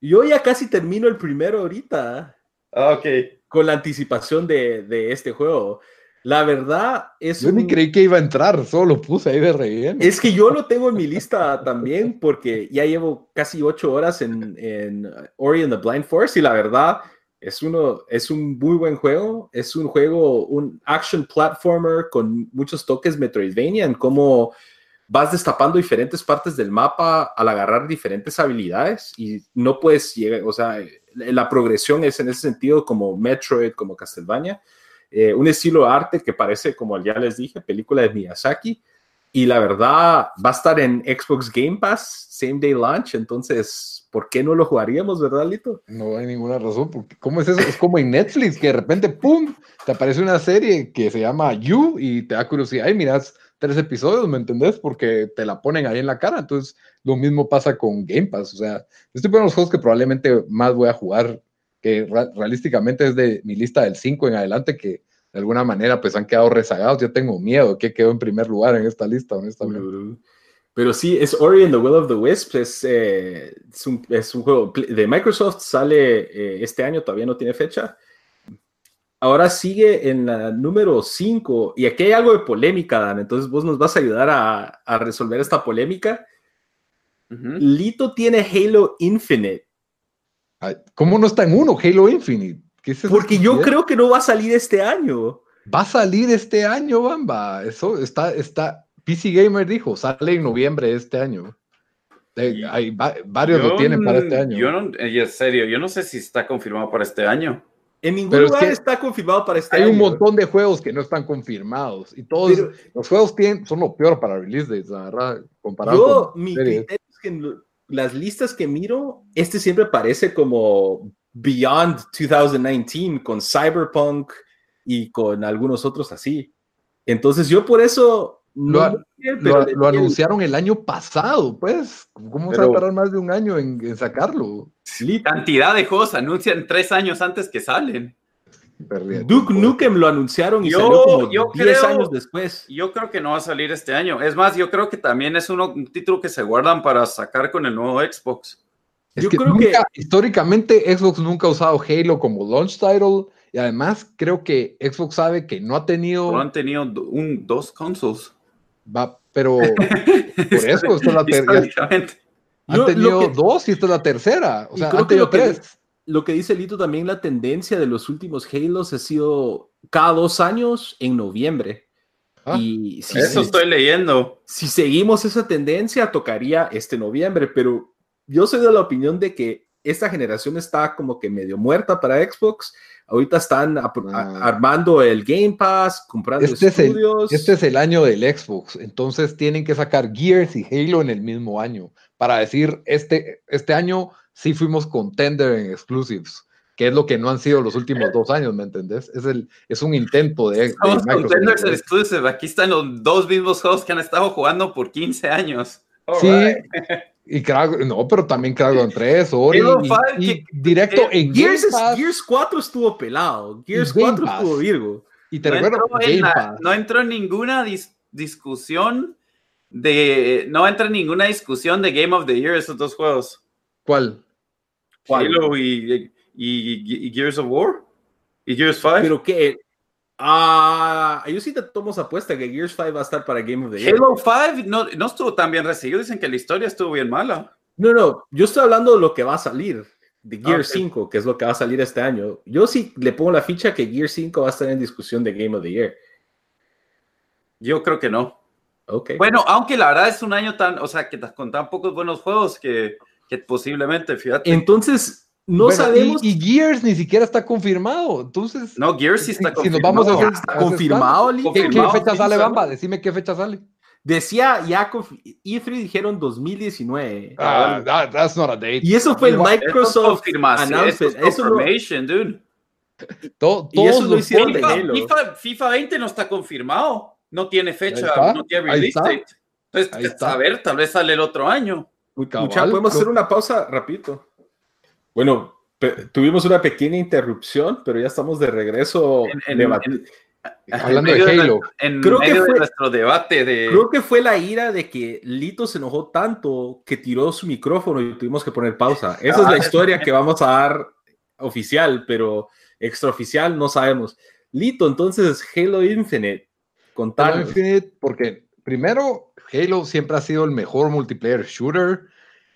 Yo ya casi termino el primero ahorita. Ah, ok. Con la anticipación de, de este juego. La verdad es. Yo ni creí que iba a entrar, solo lo puse ahí de relleno. Es que yo lo tengo en mi lista también, porque ya llevo casi ocho horas en, en Ori and the Blind Force, y la verdad es, uno, es un muy buen juego. Es un juego, un action platformer con muchos toques Metroidvania en cómo vas destapando diferentes partes del mapa al agarrar diferentes habilidades y no puedes llegar, o sea, la progresión es en ese sentido como Metroid, como Castlevania eh, un estilo de arte que parece, como ya les dije, película de Miyazaki. Y la verdad, va a estar en Xbox Game Pass, same day launch. Entonces, ¿por qué no lo jugaríamos, verdad, Lito? No hay ninguna razón. Porque, ¿Cómo es eso? Es como en Netflix, que de repente, ¡pum! Te aparece una serie que se llama You y te da curiosidad. Y miras tres episodios, ¿me entendés? Porque te la ponen ahí en la cara. Entonces, lo mismo pasa con Game Pass. O sea, estoy poniendo los juegos que probablemente más voy a jugar que realísticamente es de mi lista del 5 en adelante, que de alguna manera pues han quedado rezagados. Yo tengo miedo que quedó en primer lugar en esta lista, honestamente. Pero sí, es Ori and the Will of the Wisps, es, eh, un, es, un, juego de Microsoft, sale eh, este año, todavía no tiene fecha. Ahora sigue en la número 5, y aquí hay algo de polémica, Dan, entonces vos nos vas a ayudar a, a resolver esta polémica. Lito tiene Halo Infinite ¿Cómo no está en uno Halo Infinite? Porque yo creo que no va a salir este año. Va a salir este año, Bamba. Eso está, está. PC Gamer dijo, sale en noviembre de este año. Eh, hay varios lo tienen para este año. Yo no, en serio, yo no sé si está confirmado para este año. En ningún lugar está confirmado para este año. Hay un montón de juegos que no están confirmados. Y todos los juegos tienen, son lo peor para release dates, la verdad, comparado yo, mi criterio es que las listas que miro, este siempre parece como Beyond 2019 con Cyberpunk y con algunos otros así. Entonces yo por eso... No lo, anunciaron el año pasado, pues. ¿Cómo se va a tardar más de un año en, sacarlo? Cantidad de juegos anuncian tres años antes que salen. Duke Nukem lo anunciaron y yo, salió como 10 años después. Yo creo que no va a salir este año. Es más, yo creo que también es un título que se guardan para sacar con el nuevo Xbox. yo creo que históricamente Xbox nunca ha usado Halo como launch title y además creo que Xbox sabe que no ha tenido. No han tenido un, dos consoles. Va, pero por eso esto es la tercera. Han tenido dos y esta es la tercera. O sea, han tenido tres lo que dice Lito también, la tendencia de los últimos Halos ha sido cada dos años en noviembre. Ah, y si, eso estoy leyendo. Si seguimos esa tendencia, tocaría este noviembre, pero yo soy de la opinión de que esta generación está como que medio muerta para Xbox. Ahorita están ah. armando el Game Pass, comprando este estudios. Es este es el año del Xbox, entonces tienen que sacar Gears y Halo en el mismo año para decir, este, este año sí fuimos contender en exclusives, que es lo que no han sido los últimos dos años, ¿me entendés? Es, el, es un intento de... Estamos contenders en exclusives, aquí están los dos mismos juegos que han estado jugando por 15 años. sí, y Craig, no, pero también Cragon 3, Ori, y, y, directo en Gears, Gears 4 estuvo pelado, Gears 4 estuvo Virgo. Y te no, recuerdo, entró en la, no entró en ninguna discusión de, no entra en ninguna discusión de Game of the Year esos dos juegos. ¿Cuál? Halo y, y, Gears of War y Gears 5. Pero que Ah, yo sí te tomo esa apuesta que Gears 5 va a estar para Game of the Year. Halo 5 no, no estuvo tan bien recibido. Dicen que la historia estuvo bien mala. No, no, yo estoy hablando de lo que va a salir. De Gears 5, que es lo que va a salir este año. Yo sí le pongo la ficha que Gears 5 va a estar en discusión de Game of the Year. Yo creo que no. Okay. Bueno, aunque la verdad es un año tan, o sea, que con tan pocos buenos juegos que posiblemente, fíjate. Entonces, no sabemos. Y, Gears ni siquiera está confirmado. Entonces. No, Gears sí está confirmado. Si nos vamos a confirmado, ¿Qué, fecha sale, Bamba? Decime qué fecha sale. Decía Yakov, E3 dijeron 2019. Ah, that- that's not a date. y eso fue el Microsoft announcement. Eso lo- confirmation, dude. To- Y eso lo hicieron de FIFA, Halo. FIFA, FIFA 20 no está confirmado. No tiene fecha, está, no tiene release está. date. Entonces, está. a ver, tal vez sale el otro año. Cabal, Mucha, podemos hacer una pausa rapidito. Bueno, tuvimos una pequeña interrupción, pero ya estamos de regreso. En- en- debati- en- Hablando en de Halo. en Creo que de fue- nuestro debate de. Creo que fue la ira de que Lito se enojó tanto que tiró su micrófono y tuvimos que poner pausa. Esa es la Ah. historia que vamos a dar oficial, pero extraoficial no sabemos. Lito, entonces Halo Infinite, Halo contanos. Infinite, porque primero, Halo siempre ha sido el mejor multiplayer shooter.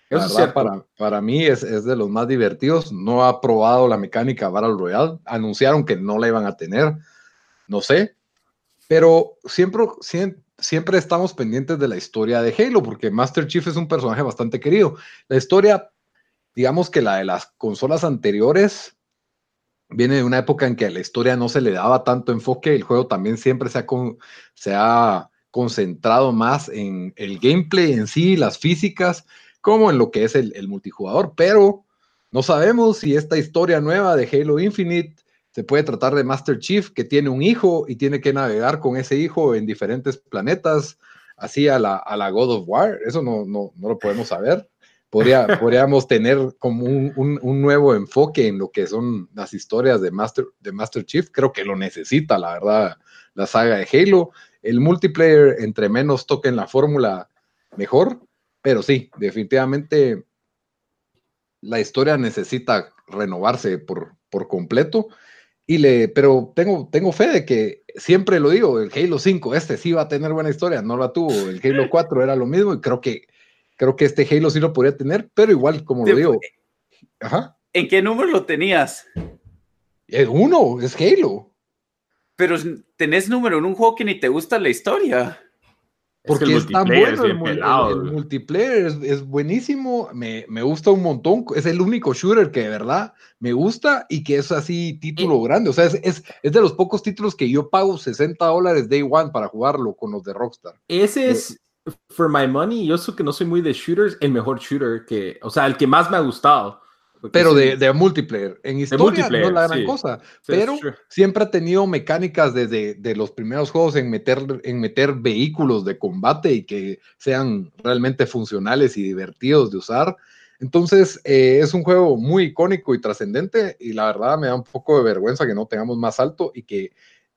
Eso es cierto. para, para mí es, es de los más divertidos. No ha probado la mecánica Battle Royale. Anunciaron que no la iban a tener. No sé. Pero siempre, siempre, siempre estamos pendientes de la historia de Halo, porque Master Chief es un personaje bastante querido. La historia, digamos que la de las consolas anteriores, viene de una época en que a la historia no se le daba tanto enfoque. El juego también siempre se ha, con- se ha concentrado más en el gameplay en sí, las físicas, como en lo que es el, el multijugador. Pero no sabemos si esta historia nueva de Halo Infinite se puede tratar de Master Chief, que tiene un hijo y tiene que navegar con ese hijo en diferentes planetas, así a la, a la God of War. Eso no, no, no lo podemos saber. Podría, podríamos tener como un, un- un nuevo enfoque en lo que son las historias de Master, de Master Chief. Creo que lo necesita, la verdad, la saga de Halo. El multiplayer, entre menos toquen la fórmula, mejor. Pero sí, definitivamente la historia necesita renovarse por, por completo. Y le, pero tengo, tengo fe de que siempre lo digo, el Halo 5, este sí va a tener buena historia, no la tuvo. El Halo 4 era lo mismo y creo que, creo que este Halo sí lo podría tener, pero igual, como lo digo, ajá, ¿En qué número lo tenías? es uno, es Halo. Pero tenés número en un juego que ni te gusta la historia. Porque el es bueno es el, bien mu- el- pelado, el güey. multiplayer, es, es buenísimo, me, me gusta un montón, es el único shooter que de verdad me gusta y que es así título grande, o sea, es, es, es de los pocos títulos que yo pago 60 dólares day one para jugarlo con los de Rockstar. Ese es, for my money, yo sé que no soy muy de shooters, el mejor shooter que, o sea, el que más me ha gustado. Porque Pero sí, de, de multiplayer, en historia multiplayer, no es la gran sí. cosa, sí, pero siempre ha tenido mecánicas desde de los primeros juegos en meter, en meter vehículos de combate y que sean realmente funcionales y divertidos de usar. Entonces, eh, es un juego muy icónico y trascendente y la verdad me da un poco de vergüenza que no tengamos más alto y que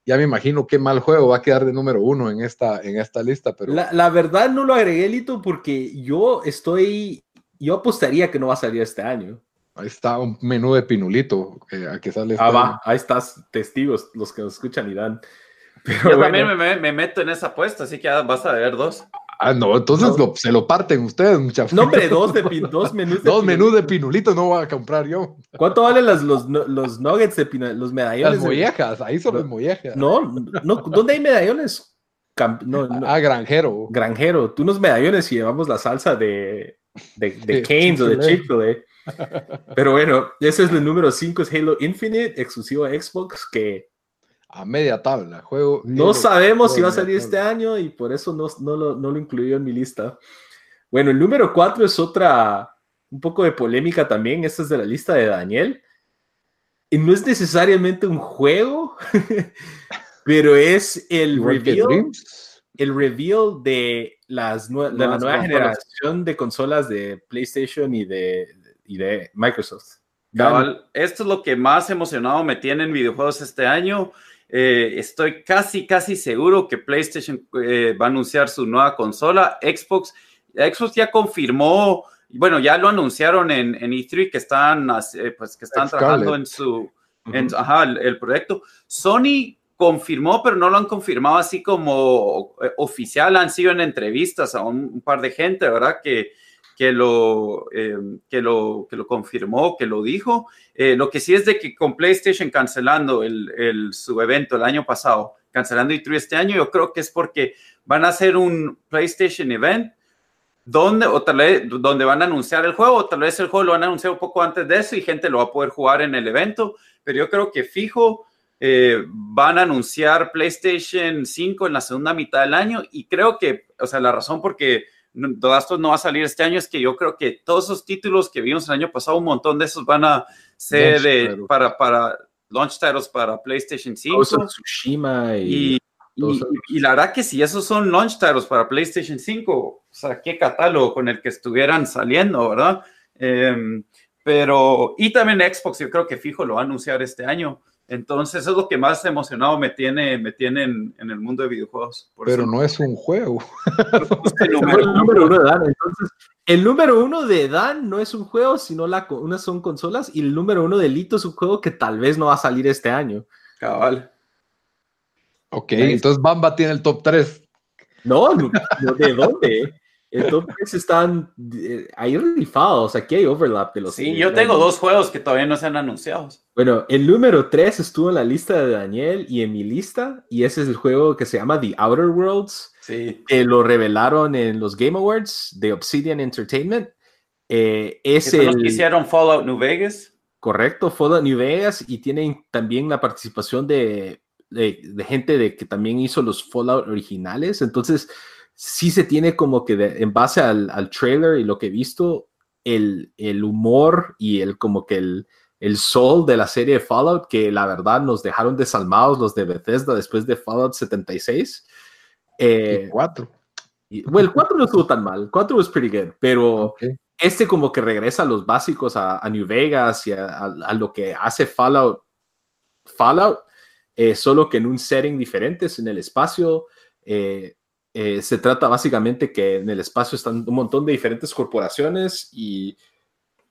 ya me imagino qué mal juego va a quedar de número uno en esta, en esta lista, pero La, la verdad no lo agregué, Lito, porque yo estoy, yo apostaría que no va a salir este año. Ahí está un menú de pinulito eh, a que sale. Ah, este- va, ahí estás, testigos, los que nos escuchan y dan. Pero Yo bueno, también me, me- me meto en esa apuesta, así que ya vas a ver dos. Ah, no, entonces No. lo- se lo parten ustedes, muchachos. no, hombre, dos, de pin- dos menús de Dos menús de pinulito no voy a comprar yo. ¿Cuánto valen las, los, los nuggets de pina, los medallones? Las de- mollejas, ahí son las mollejas. No, no, ¿dónde hay medallones? Camp- no, no, Ah, granjero. Granjero, tú unos medallones y llevamos la salsa de, de, de De Canes o de Chick-fil-A. Pero bueno, ese es el número 5, es Halo Infinite, exclusivo a Xbox, que A media tabla. Juego. no Halo, sabemos si va a salir este año y por eso no, no lo, no lo incluí en mi lista. Bueno, el número 4 es otra, un poco de polémica también, esta es de la lista de Daniel. Y no es necesariamente un juego, pero es el reveal el reveal de, las de la nueva generación de consolas de PlayStation y de, y de Microsoft. Cabal, esto es lo que más emocionado me tiene en videojuegos este año. Eh, estoy casi, casi seguro que PlayStation eh, va a anunciar su nueva consola. Xbox, Xbox ya confirmó, bueno, ya lo anunciaron en, en E3 que están, eh, pues, que están trabajando en su, en, ajá, el, el proyecto. Sony confirmó, pero no lo han confirmado así como eh, oficial. Han sido en entrevistas a un, un par de gente, ¿verdad? Que, que, lo, eh, que, lo, que lo confirmó, que lo dijo. Eh, lo que sí es de que con PlayStation cancelando el, el, su evento el año pasado, cancelando E3 este año, yo creo que es porque van a hacer un PlayStation Event donde, o tal vez, donde van a anunciar el juego, o tal vez el juego lo van a anunciar un poco antes de eso y gente lo va a poder jugar en el evento, pero yo creo que fijo eh, van a anunciar PlayStation 5 en la segunda mitad del año y creo que, o sea, la razón por esto no va a salir este año es que yo creo que todos esos títulos que vimos el año pasado, un montón de esos van a ser eh, para, para launch titles para PlayStation 5. Tsushima y, y, la verdad que si esos son launch titles para PlayStation 5, o sea, qué catálogo con el que estuvieran saliendo, ¿verdad? Em, pero, y también Xbox, yo creo que fijo lo va a anunciar este año. Entonces, eso es lo que más emocionado me tiene, me tiene en, el mundo de videojuegos. Pero no es un juego. el, número, uno de Dan. Entonces, el número uno de Dan no es un juego, sino la, unas son consolas. Y el número uno de Lito es un juego que tal vez no va a salir este año. Cabal. Ok, entonces Bamba tiene el top 3. No, no ¿de dónde? Entonces están eh, ahí rifados, aquí hay overlap de los. Sí, yo tengo dos juegos que todavía no se han anunciado. Bueno, el número 3 estuvo en la lista de Daniel y en mi lista, y ese es el juego que se llama The Outer Worlds. Sí. Que lo revelaron en los Game Awards de Obsidian Entertainment. Eh, es el, los que hicieron Fallout New Vegas. Correcto, Fallout New Vegas, y tienen también la participación de, de, de gente de que también hizo los Fallout originales. Entonces sí se tiene como que en base al, al, trailer y lo que he visto, el, el humor y el como que el, el sol de la serie de Fallout, que la verdad nos dejaron desalmados los de Bethesda después de Fallout 76. Eh, el 4. bueno, el 4 no estuvo tan mal, el 4 was pretty good, pero este como que regresa a los básicos, a, New Vegas y a, a, lo que hace Fallout, Fallout, eh, solo que en un setting diferente, es en el espacio. Eh, eh, se trata básicamente que en el espacio están un montón de diferentes corporaciones y,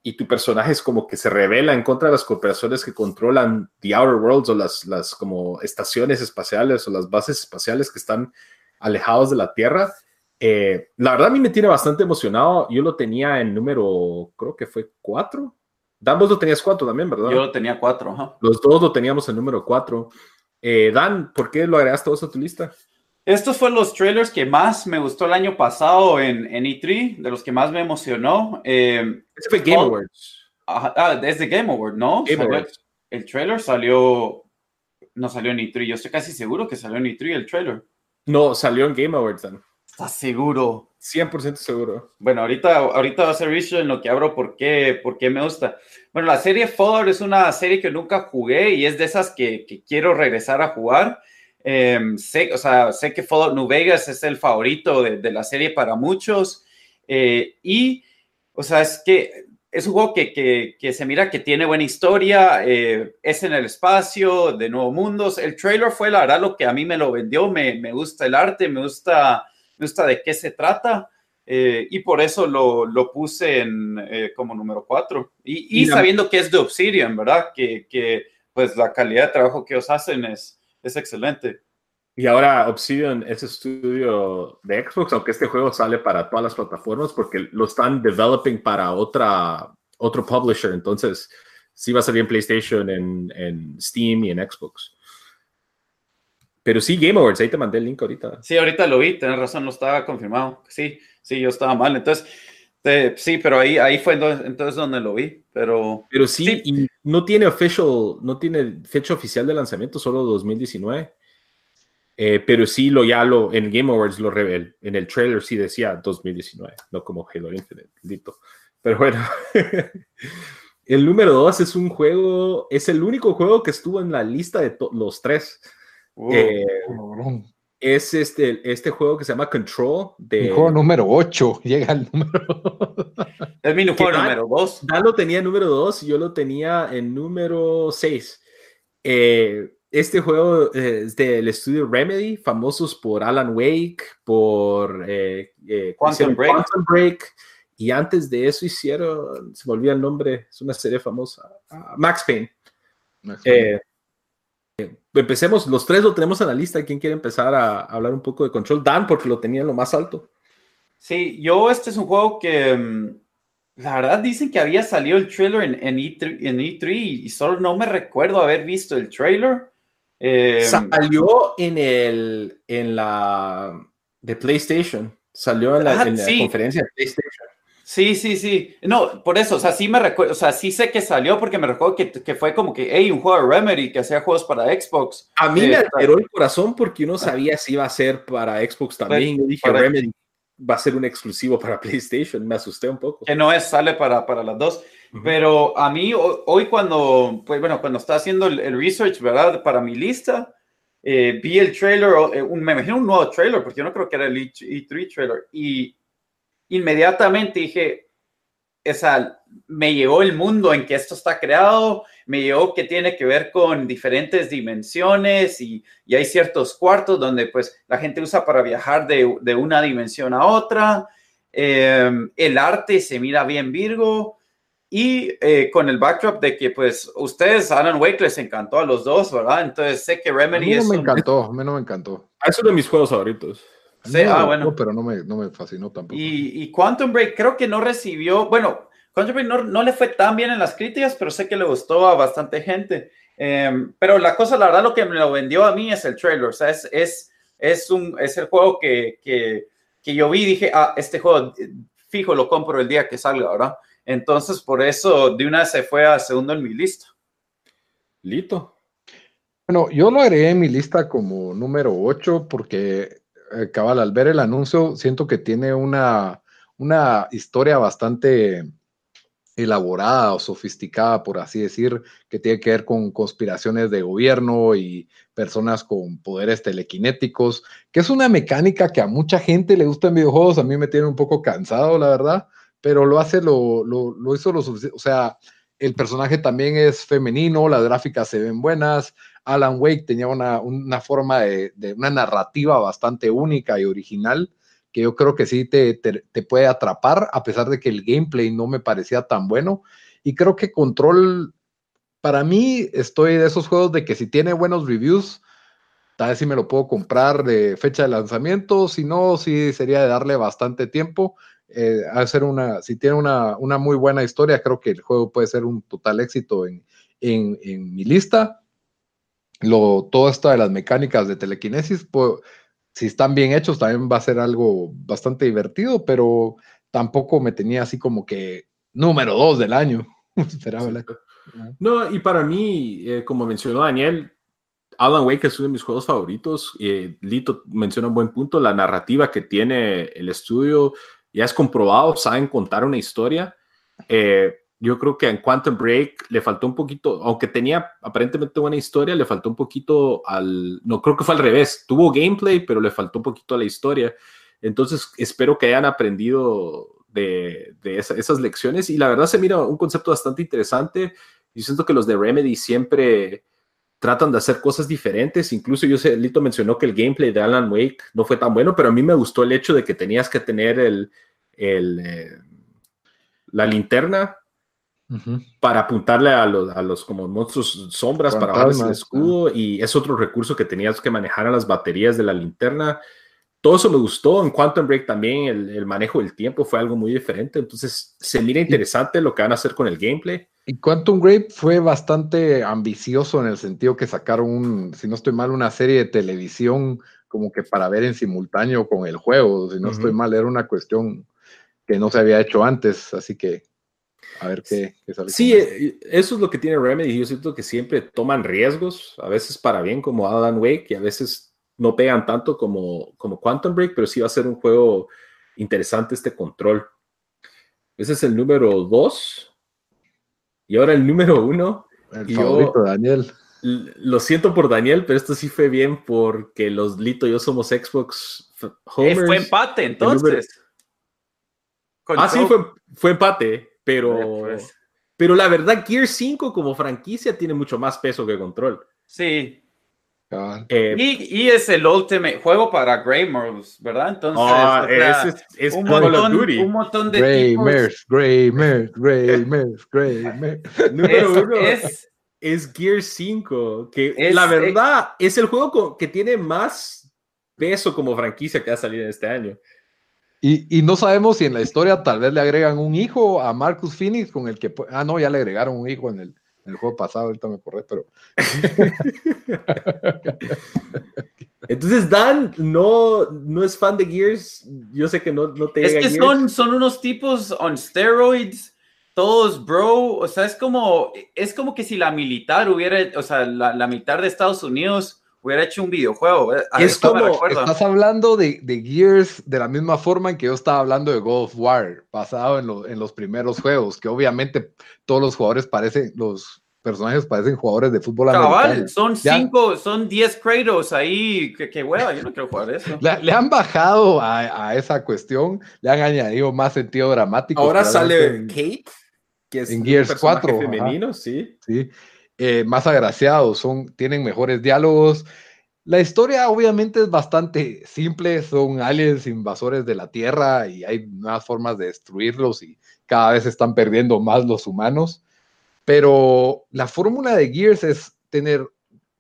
y, tu personaje es como que se revela en contra de las corporaciones que controlan The Outer Worlds o las, las como estaciones espaciales o las bases espaciales que están alejados de la Tierra. Eh, la verdad a mí me tiene bastante emocionado. Yo lo tenía en número, creo que fue cuatro. Dan, vos lo tenías cuatro también, ¿verdad? Yo lo tenía cuatro. Los dos lo teníamos en número cuatro. Eh, Dan, ¿por qué lo agregaste vos a tu lista? Estos fueron los trailers que más me gustó el año pasado en, en E3, de los que más me emocionó. Eh, Ese fue Game Awards. Ah, es de Game Awards, ¿no? Game Awards. El trailer salió, no salió en E3, yo estoy casi seguro que salió en E3 el trailer. No, salió en Game Awards. Dan. ¿Estás seguro? 100% seguro. Bueno, ahorita, ahorita va a ser research en lo que abro por qué, por qué me gusta. Bueno, la serie Fallout es una serie que nunca jugué y es de esas que, que quiero regresar a jugar. Em, sé, o sea, sé que Fallout New Vegas es el favorito de, la serie para muchos. Eh, y, o sea, es que es un juego que, que, se mira que tiene buena historia, eh, es en el espacio, de nuevos mundos. El trailer fue, la verdad, lo que a mí me lo vendió. Me, me gusta el arte, me gusta, me gusta de qué se trata. Eh, y por eso lo, lo puse en, como número 4. Y, y, sabiendo que es de Obsidian, ¿verdad? Que, que pues la calidad de trabajo que ellos hacen es, es excelente. Y ahora Obsidian es estudio de Xbox, aunque este juego sale para todas las plataformas porque lo están developing para otra, otro publisher. Entonces, sí va a salir en PlayStation, en, en Steam y en Xbox. Pero sí, Game Awards, ahí te mandé el link ahorita. Sí, ahorita lo vi, tenés razón, no estaba confirmado. Sí, sí, yo estaba mal. Entonces, sí, pero ahí, ahí fue entonces, donde lo vi. Pero, pero sí, y no tiene official, no tiene fecha oficial de lanzamiento, solo 2019. Eh, pero sí, lo ya lo en Game Awards lo reveló. En el trailer sí decía 2019, no como Halo Infinite, Pero bueno, el número 2 es un juego, es el único juego que estuvo en la lista de los tres. Eh, es este, este juego que se llama Control. De... Mi juego número 8, llega al número. es mi juego número 2. Dan lo tenía en número 2 y yo lo tenía en número 6. Eh, este juego eh, es del estudio Remedy, famosos por Alan Wake, por eh, Quantum, Break. Break. Y antes de eso hicieron, se me olvida el nombre, es una serie famosa, ah, Max Payne. Max Payne empecemos, los tres lo tenemos en la lista. ¿Quién quiere empezar a hablar un poco de Control? Dan, porque lo tenía en lo más alto. Sí, yo este es un juego que mm, la verdad dicen que había salido el trailer en, en, E3, en E3 y solo no me recuerdo haber visto el trailer. Em, salió en el en la de PlayStation. Salió en la, ah, conferencia de PlayStation. Sí, sí, sí. No, por eso, o sea, sí me recuerdo, o sea, sí sé que salió porque me recuerdo que, que fue como que, hey, un juego de Remedy que hacía juegos para Xbox. A mí me Eh, alteró el corazón porque uno sabía si iba a ser para Xbox también. Yo dije, para- Remedy va a ser un exclusivo para PlayStation. Me asusté un poco. que no es, sale para, para las dos. Pero a mí ho- hoy cuando, pues bueno, cuando estaba haciendo el, el research, ¿verdad? Para mi lista, eh, vi el trailer, eh, un- me imagino un nuevo trailer, porque yo no creo que era el E- E3 trailer, y inmediatamente dije, esa, me llegó el mundo en que esto está creado, me llegó que tiene que ver con diferentes dimensiones y, y hay ciertos cuartos donde pues la gente usa para viajar de, de una dimensión a otra. Eh, el arte se mira bien Virgo y eh, con el backdrop de que pues ustedes, Alan Wake les encantó a los dos, ¿verdad? Entonces sé que A Remedy mí no es me un- encantó, a mí no me encantó. Es uno de mis juegos favoritos. Sí, ah, bueno. Pero no me, no me fascinó tampoco. Y, y Quantum Break creo que no recibió, bueno, Quantum Break no, no le fue tan bien en las críticas, pero sé que le gustó a bastante gente. Em, pero la cosa, la verdad, lo que me lo vendió a mí es el trailer. O sea, es, es, es, un, es el juego que, que, que yo vi y dije, ah, este juego eh, fijo lo compro el día que salga, ¿verdad? Entonces, por eso de una vez se fue a segundo en mi lista. Lito. Bueno, yo lo agregué en mi lista como número 8 porque, eh, cabal, al ver el anuncio, siento que tiene una, una historia bastante elaborada o sofisticada, por así decir, que tiene que ver con conspiraciones de gobierno y personas con poderes telequinéticos, que es una mecánica que a mucha gente le gusta en videojuegos, a mí me tiene un poco cansado, la verdad, pero lo hace, lo, lo, lo hizo lo suficiente, o sea, el personaje también es femenino, las gráficas se ven buenas, Alan Wake tenía una, una forma de, una narrativa bastante única y original que yo creo que sí te, te, te, puede atrapar, a pesar de que el gameplay no me parecía tan bueno. Y creo que Control, para mí, estoy de esos juegos de que si tiene buenos reviews, tal vez si me lo puedo comprar de fecha de lanzamiento, si no, sí sería de darle bastante tiempo. Eh, hacer una, si tiene una, una, muy buena historia, creo que el juego puede ser un total éxito en, en, en mi lista. Lo, todo esto de las mecánicas de telequinesis, pues, si están bien hechos, también va a ser algo bastante divertido, pero tampoco me tenía así como que número dos del año. No, y para mí, eh, como mencionó Daniel, Alan Wake es uno de mis juegos favoritos. Eh, Lito menciona un buen punto, la narrativa que tiene el estudio ya es comprobado, saben contar una historia. Eh, yo creo que en Quantum Break le faltó un poquito, aunque tenía aparentemente buena historia, le faltó un poquito al, no creo que fue al revés, tuvo gameplay, pero le faltó un poquito a la historia. Entonces espero que hayan aprendido de, de esa, esas lecciones y la verdad se mira un concepto bastante interesante. Yo siento que los de Remedy siempre tratan de hacer cosas diferentes. Incluso yo sé, Lito mencionó que el gameplay de Alan Wake no fue tan bueno, pero a mí me gustó el hecho de que tenías que tener el, el eh, la linterna Uh -huh. para apuntarle a los, a los como monstruos sombras para bajarles el escudo uh -huh. y es otro recurso que tenías que manejar a las baterías de la linterna. Todo eso me gustó. En Quantum Break también el, el manejo del tiempo fue algo muy diferente. Entonces se mira interesante y, lo que van a hacer con el gameplay. Y Quantum Break fue bastante ambicioso en el sentido que sacaron, un, si no estoy mal, una serie de televisión como que para ver en simultáneo con el juego. Si no uh -huh. estoy mal, era una cuestión que no se había hecho antes. Así que a ver qué, qué sale. Sí, eso es lo que tiene Remedy. Yo siento que siempre toman riesgos, a veces para bien, como Alan Wake, y a veces no pegan tanto como, como Quantum Break, pero sí va a ser un juego interesante este control. Ese es el número 2. Y ahora el número 1. El favorito yo, Daniel. Lo siento por Daniel, pero esto sí fue bien porque los Lito y yo somos Xbox Homers. fue empate, entonces. Ah, sí, fue, fue empate. Pero, pues. pero la verdad, Gear 5 como franquicia tiene mucho más peso que control. Sí. Ah. Eh, y, y, es el último juego para Graymers, ¿verdad? Entonces, oh, o sea, es, es, un, montón, un, montón, de Graymers, Graymers, Graymers, Graymers. Número uno es, es Gear 5, que es, la verdad es el juego que tiene más peso como franquicia que ha salido en este año. Y, y, no sabemos si en la historia tal vez le agregan un hijo a Marcus Phoenix con el que... Ah, no, ya le agregaron un hijo en el... el juego pasado, ahorita me acordé, pero. Entonces, Dan no, no es fan de Gears. Yo sé que no, no te Es que son, son unos tipos on steroids, todos bro. O sea, es como, es como que si la militar hubiera, o sea, la, la militar de Estados Unidos hubiera hecho un videojuego. ¿eh? Es como, estás hablando de, de Gears de la misma forma en que yo estaba hablando de God of War, basado en, lo- en los primeros juegos, que obviamente todos los jugadores parecen, los personajes parecen jugadores de fútbol americano. Cabal, son Ya. cinco, son 10 Kratos ahí. Que, que hueva, yo no quiero jugar eso. Le, le han bajado a, a esa cuestión, le han añadido más sentido dramático. Ahora sale en- Kate, que es en un Gears personaje 4, ajá. femenino, sí. ¿sí? Eh, más agraciados, son, tienen mejores diálogos. La historia obviamente es bastante simple, son aliens invasores de la Tierra y hay nuevas formas de destruirlos y cada vez están perdiendo más los humanos. Pero la fórmula de Gears es tener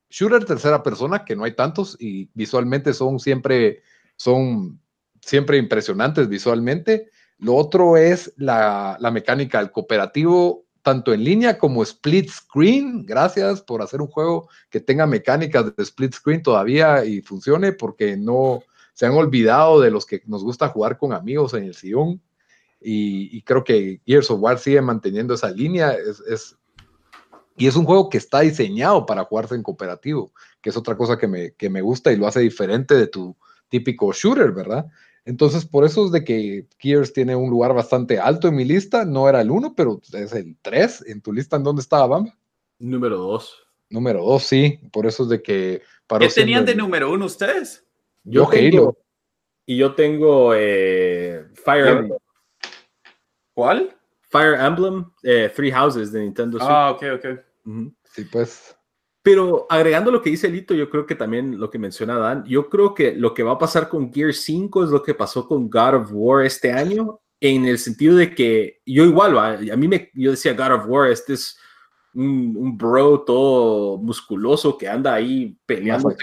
shooter tercera persona, que no hay tantos y visualmente son siempre, son siempre impresionantes visualmente. Lo otro es la, la mecánica del cooperativo, tanto en línea como split screen. Gracias por hacer un juego que tenga mecánicas de split screen todavía y funcione, porque no se han olvidado de los que nos gusta jugar con amigos en el sillón. Y, creo que Gears of War sigue manteniendo esa línea. Es, es- y es un juego que está diseñado para jugarse en cooperativo, que es otra cosa que me, que me gusta y lo hace diferente de tu típico shooter, ¿verdad? Entonces, por eso es de que Gears tiene un lugar bastante alto en mi lista. No era el 1, pero es el 3 en tu lista. ¿En dónde estaba, Bamba? Número dos. Número 2, sí. Por eso es de que... paró ¿Qué tenían de el- número uno ustedes? Yo tengo- Halo. Y yo tengo eh, Fire, Yo- Emblem, ¿Cuál? Fire Emblem eh, Three Houses de Nintendo Switch. Ah, ok, ok. Sí, pues... Pero agregando lo que dice Lito, yo creo que también lo que menciona Dan, yo creo que lo que va a pasar con Gear 5 es lo que pasó con God of War este año, en el sentido de que yo igual, ¿va? a mí me, yo decía God of War, este es un, un bro todo musculoso que anda ahí peleando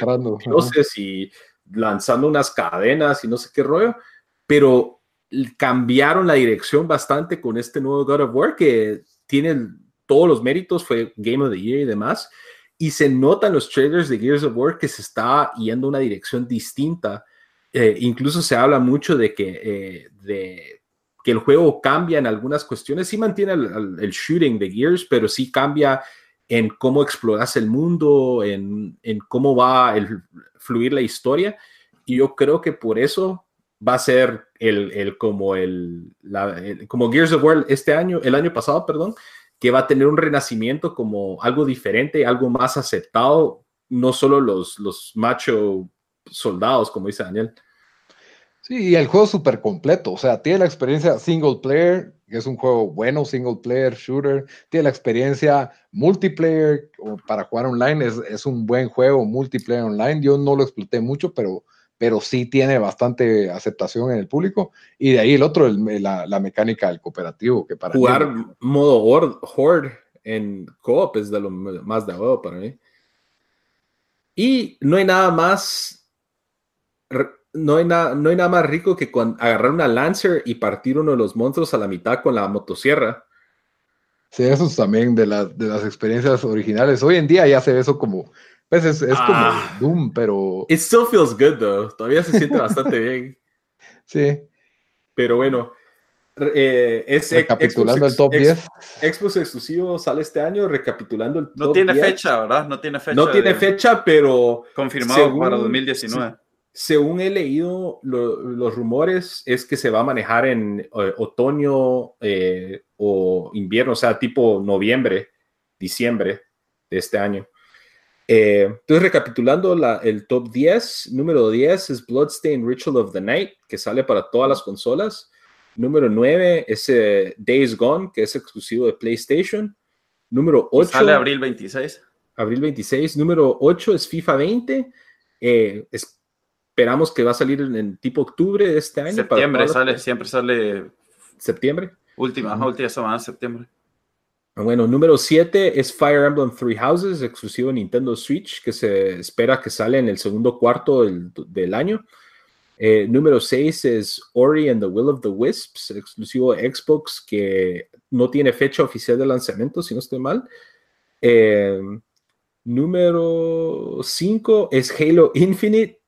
dioses y lanzando unas cadenas y no sé qué rollo, pero cambiaron la dirección bastante con este nuevo God of War que tiene todos los méritos, fue Game of the Year y demás, y se nota en los trailers de Gears of War que se está yendo una dirección distinta. Eh, incluso se habla mucho de que, eh, de que el juego cambia en algunas cuestiones, sí mantiene el, shooting de Gears, pero sí cambia en cómo exploras el mundo, en, en cómo va a fluir la historia. Y yo creo que por eso va a ser el, el como el- como Gears of War este año, el año pasado, perdón, que va a tener un renacimiento como algo diferente, algo más aceptado, no solo los, los macho soldados, como dice Daniel. Sí, y el juego es súper completo, o sea, tiene la experiencia single player, que es un juego bueno, single player, shooter, tiene la experiencia multiplayer o para jugar online, es, es un buen juego multiplayer online, yo no lo exploté mucho, pero, pero sí tiene bastante aceptación en el público, y de ahí el otro, el- la, la mecánica del cooperativo, que para mí- Jugar modo hor- Horde en co-op es de lo más de huevo para mí. Y no hay nada más. No hay, nada, no hay nada más rico que con agarrar una Lancer y partir uno de los monstruos a la mitad con la motosierra. Sí, eso es también de, las de las experiencias originales. Hoy en día ya se ve eso como, pues es, es Ah. como Doom, pero It still feels good, though. Todavía se siente bastante bien. sí, Pero bueno, eh, es recapitulando Xbox el top ex- 10. Xbox exclusivo sale este año, recapitulando el No top tiene 10. fecha, ¿verdad? No tiene fecha. No tiene fecha, pero Confirmado Según- para 2019. según he leído, lo- los rumores es que se va a manejar en eh, otoño eh, o invierno, o sea, tipo noviembre, diciembre de este año. Eh, entonces, recapitulando la- el top 10, número 10 es Bloodstained Ritual of the Night, que sale para todas las consolas. Número 9 es eh, Days Gone, que es exclusivo de PlayStation. Número Y 8. Sale abril 26. abril 26. Número 8 es FIFA 20. Eh, esperamos que va a salir en, en tipo octubre de este año. para Septiembre las- sale, siempre sale Septiembre. última, última semana de septiembre. Bueno, número 7 es Fire Emblem Three Houses, exclusivo de Nintendo Switch, que se espera que sale en el segundo cuarto del, del año. Eh, número 6 es Ori and the Will of the Wisps, exclusivo de Xbox, que no tiene fecha oficial de lanzamiento, si no estoy mal. Eh, número 5 es Halo Infinite,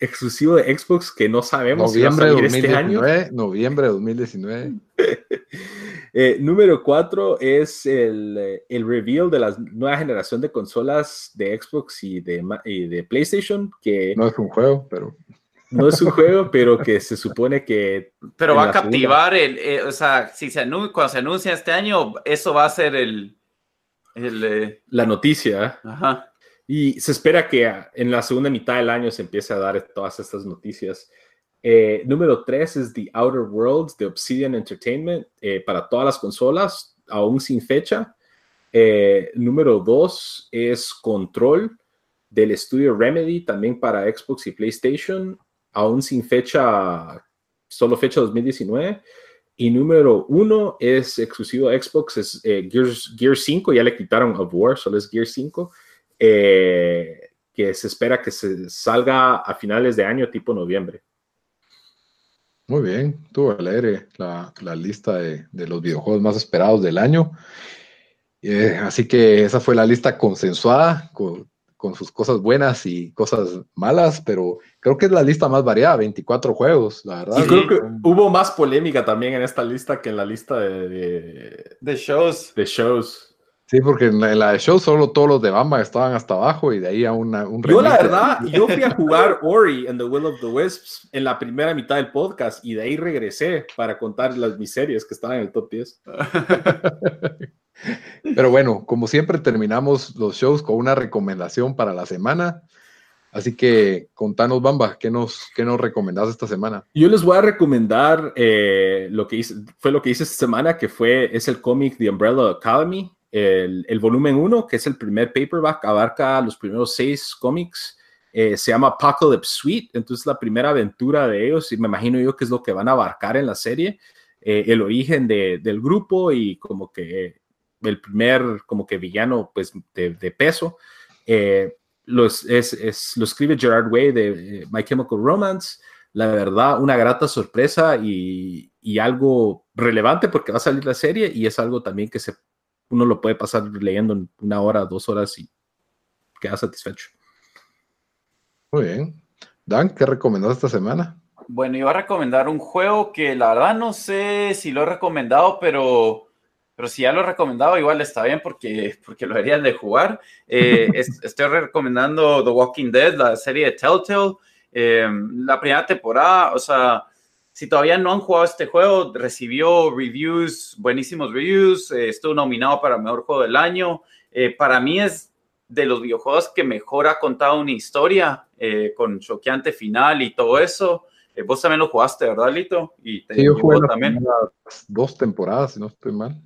exclusivo de Xbox, que no sabemos noviembre si va a salir 2019, este año. Noviembre de 2019. Eh, número 4 es el, eh, el reveal de la nueva generación de consolas de Xbox y de, y de PlayStation, que No es un juego, pero no es un juego, pero que se supone que Pero va a segunda. captivar el, eh, o sea, si se cuando se anuncia este año, eso va a ser el, el eh, la noticia, ajá. Y se espera que en la segunda mitad del año se empiece a dar todas estas noticias. Eh, número 3 es The Outer Worlds de Obsidian Entertainment eh, para todas las consolas, aún sin fecha. Eh, número 2 es Control del estudio Remedy, también para Xbox y PlayStation, aún sin fecha, solo fecha 2019. Y número 1 es exclusivo a Xbox, es eh, Gears, Gear 5, ya le quitaron of War, solo es Gear 5 eh, que se espera que se salga a finales de año, tipo noviembre. Muy bien. Tuvo alegre la, la lista de, de los videojuegos más esperados del año. Eh, así que esa fue la lista consensuada con, con sus cosas buenas y cosas malas, pero creo que es la lista más variada, 24 juegos, la verdad. Y creo que hubo más polémica también en esta lista que en la lista de, de, De shows. de shows. Sí, porque en la, en la de show solo todos los de Bamba estaban hasta abajo y de ahí a una, un Yo la verdad, yo fui a jugar Ori and the Will of the Wisps en la primera mitad del podcast y de ahí regresé para contar las miserias que estaban en el top 10. Pero bueno, como siempre terminamos los shows con una recomendación para la semana. Así que contanos, Bamba, ¿qué nos, qué nos recomendás esta semana? Yo les voy a recomendar eh, lo que hice, fue lo que hice esta semana, que fue, es el cómic The Umbrella Academy, el, el volumen 1, que es el primer paperback, abarca los primeros seis cómics, eh, se llama Apocalypse Suite, entonces la primera aventura de ellos, y me imagino yo que es lo que van a abarcar en la serie, eh, el origen de- del grupo y como que el primer como que villano pues de, peso. Eh, los, es, es- lo escribe Gerard Way de My Chemical Romance. La verdad, una grata sorpresa y, y algo relevante porque va a salir la serie y es algo también que se, uno lo puede pasar leyendo en una hora, dos horas y queda satisfecho. Muy bien. Dan, ¿qué recomendás esta semana? Bueno, iba a recomendar un juego que la verdad no sé si lo he recomendado, pero, pero si ya lo he recomendado, igual está bien porque, porque lo deberían de jugar. Eh, es- estoy recomendando The Walking Dead, la serie de Telltale. Eh, la primera temporada, o sea, si todavía no han jugado este juego, recibió reviews, buenísimos reviews, eh, estuvo nominado para Mejor Juego del Año. Eh, para mí es de los videojuegos que mejor ha contado una historia, eh, con choqueante final y todo eso. Eh, vos también lo jugaste, ¿verdad, Lito? Y te Sí, yo jugué también. dos temporadas, si no estoy mal.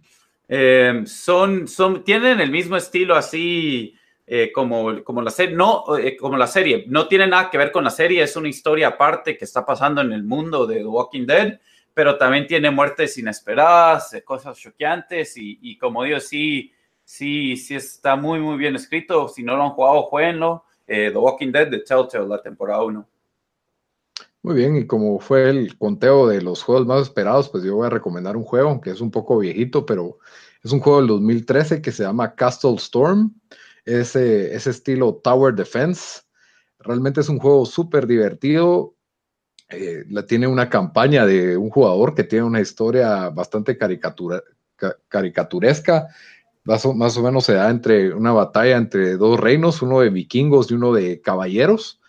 Eh, son, son, tienen el mismo estilo así eh, como, como la serie, no, eh, como la serie, no tiene nada que ver con la serie, es una historia aparte que está pasando en el mundo de The Walking Dead, pero también tiene muertes inesperadas, eh, cosas choqueantes y, y como digo, sí, sí, sí está muy, muy bien escrito, si no lo han jugado, jueguenlo, Eh, The Walking Dead de Telltale, la temporada 1. Muy bien, y como fue el conteo de los juegos más esperados, pues yo voy a recomendar un juego que es un poco viejito, pero es un juego del 2013 que se llama Castle Storm. Ese, ese estilo Tower Defense. Realmente es un juego súper divertido. Eh, tiene una campaña de un jugador que tiene una historia bastante caricatura, ca- caricaturesca. Más o, más o menos se da entre una batalla entre dos reinos, uno de vikingos y uno de caballeros.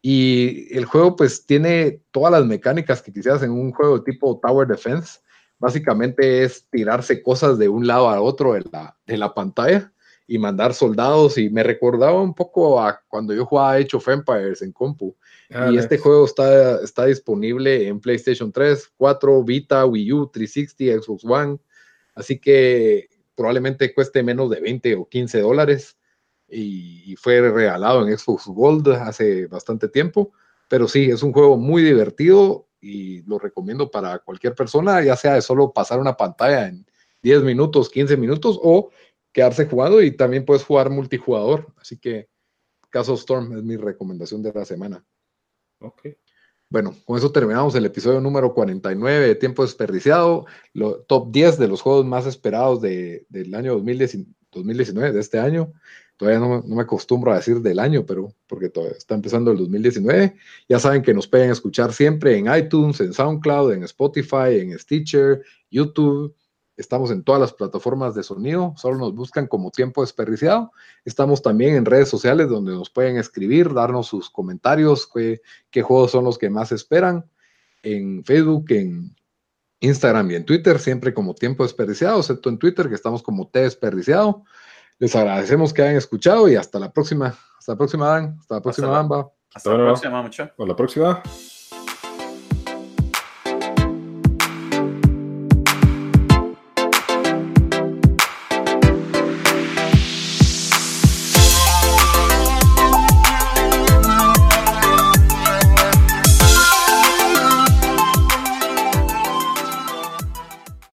Y el juego pues tiene todas las mecánicas que quisieras en un juego tipo Tower Defense. Básicamente es tirarse cosas de un lado a otro de la, de la pantalla y mandar soldados. Y me recordaba un poco a cuando yo jugaba Age of Empires en compu. y este juego está, está disponible en PlayStation 3, 4, Vita, Wii U, 360, Xbox One. Así que probablemente cueste menos de 20 o 15 dólares y, y fue regalado en Xbox Gold hace bastante tiempo. Pero sí, es un juego muy divertido y lo recomiendo para cualquier persona, ya sea de solo pasar una pantalla en 10 minutos, 15 minutos o quedarse jugando y también puedes jugar multijugador. Así que Castle Storm es mi recomendación de la semana. Ok. Bueno, con eso terminamos el episodio número 49 de Tiempo Desperdiciado, lo, top 10 de los juegos más esperados de, del año 2019, 2019, de este año. Todavía no, me acostumbro a decir del año, pero porque todavía está empezando el 2019. Ya saben que nos pueden escuchar siempre en iTunes, en SoundCloud, en Spotify, en Stitcher, YouTube. Estamos en todas las plataformas de sonido, solo nos buscan como tiempo desperdiciado. Estamos también en redes sociales donde nos pueden escribir, darnos sus comentarios, qué, qué juegos son los que más esperan. En Facebook, en Instagram y en Twitter, siempre como tiempo desperdiciado, excepto en Twitter, que estamos como T desperdiciado. Les agradecemos que hayan escuchado y hasta la próxima. Hasta la próxima, Dan. Hasta la próxima, Bamba. Hasta, la próxima, mucho. Hasta la próxima.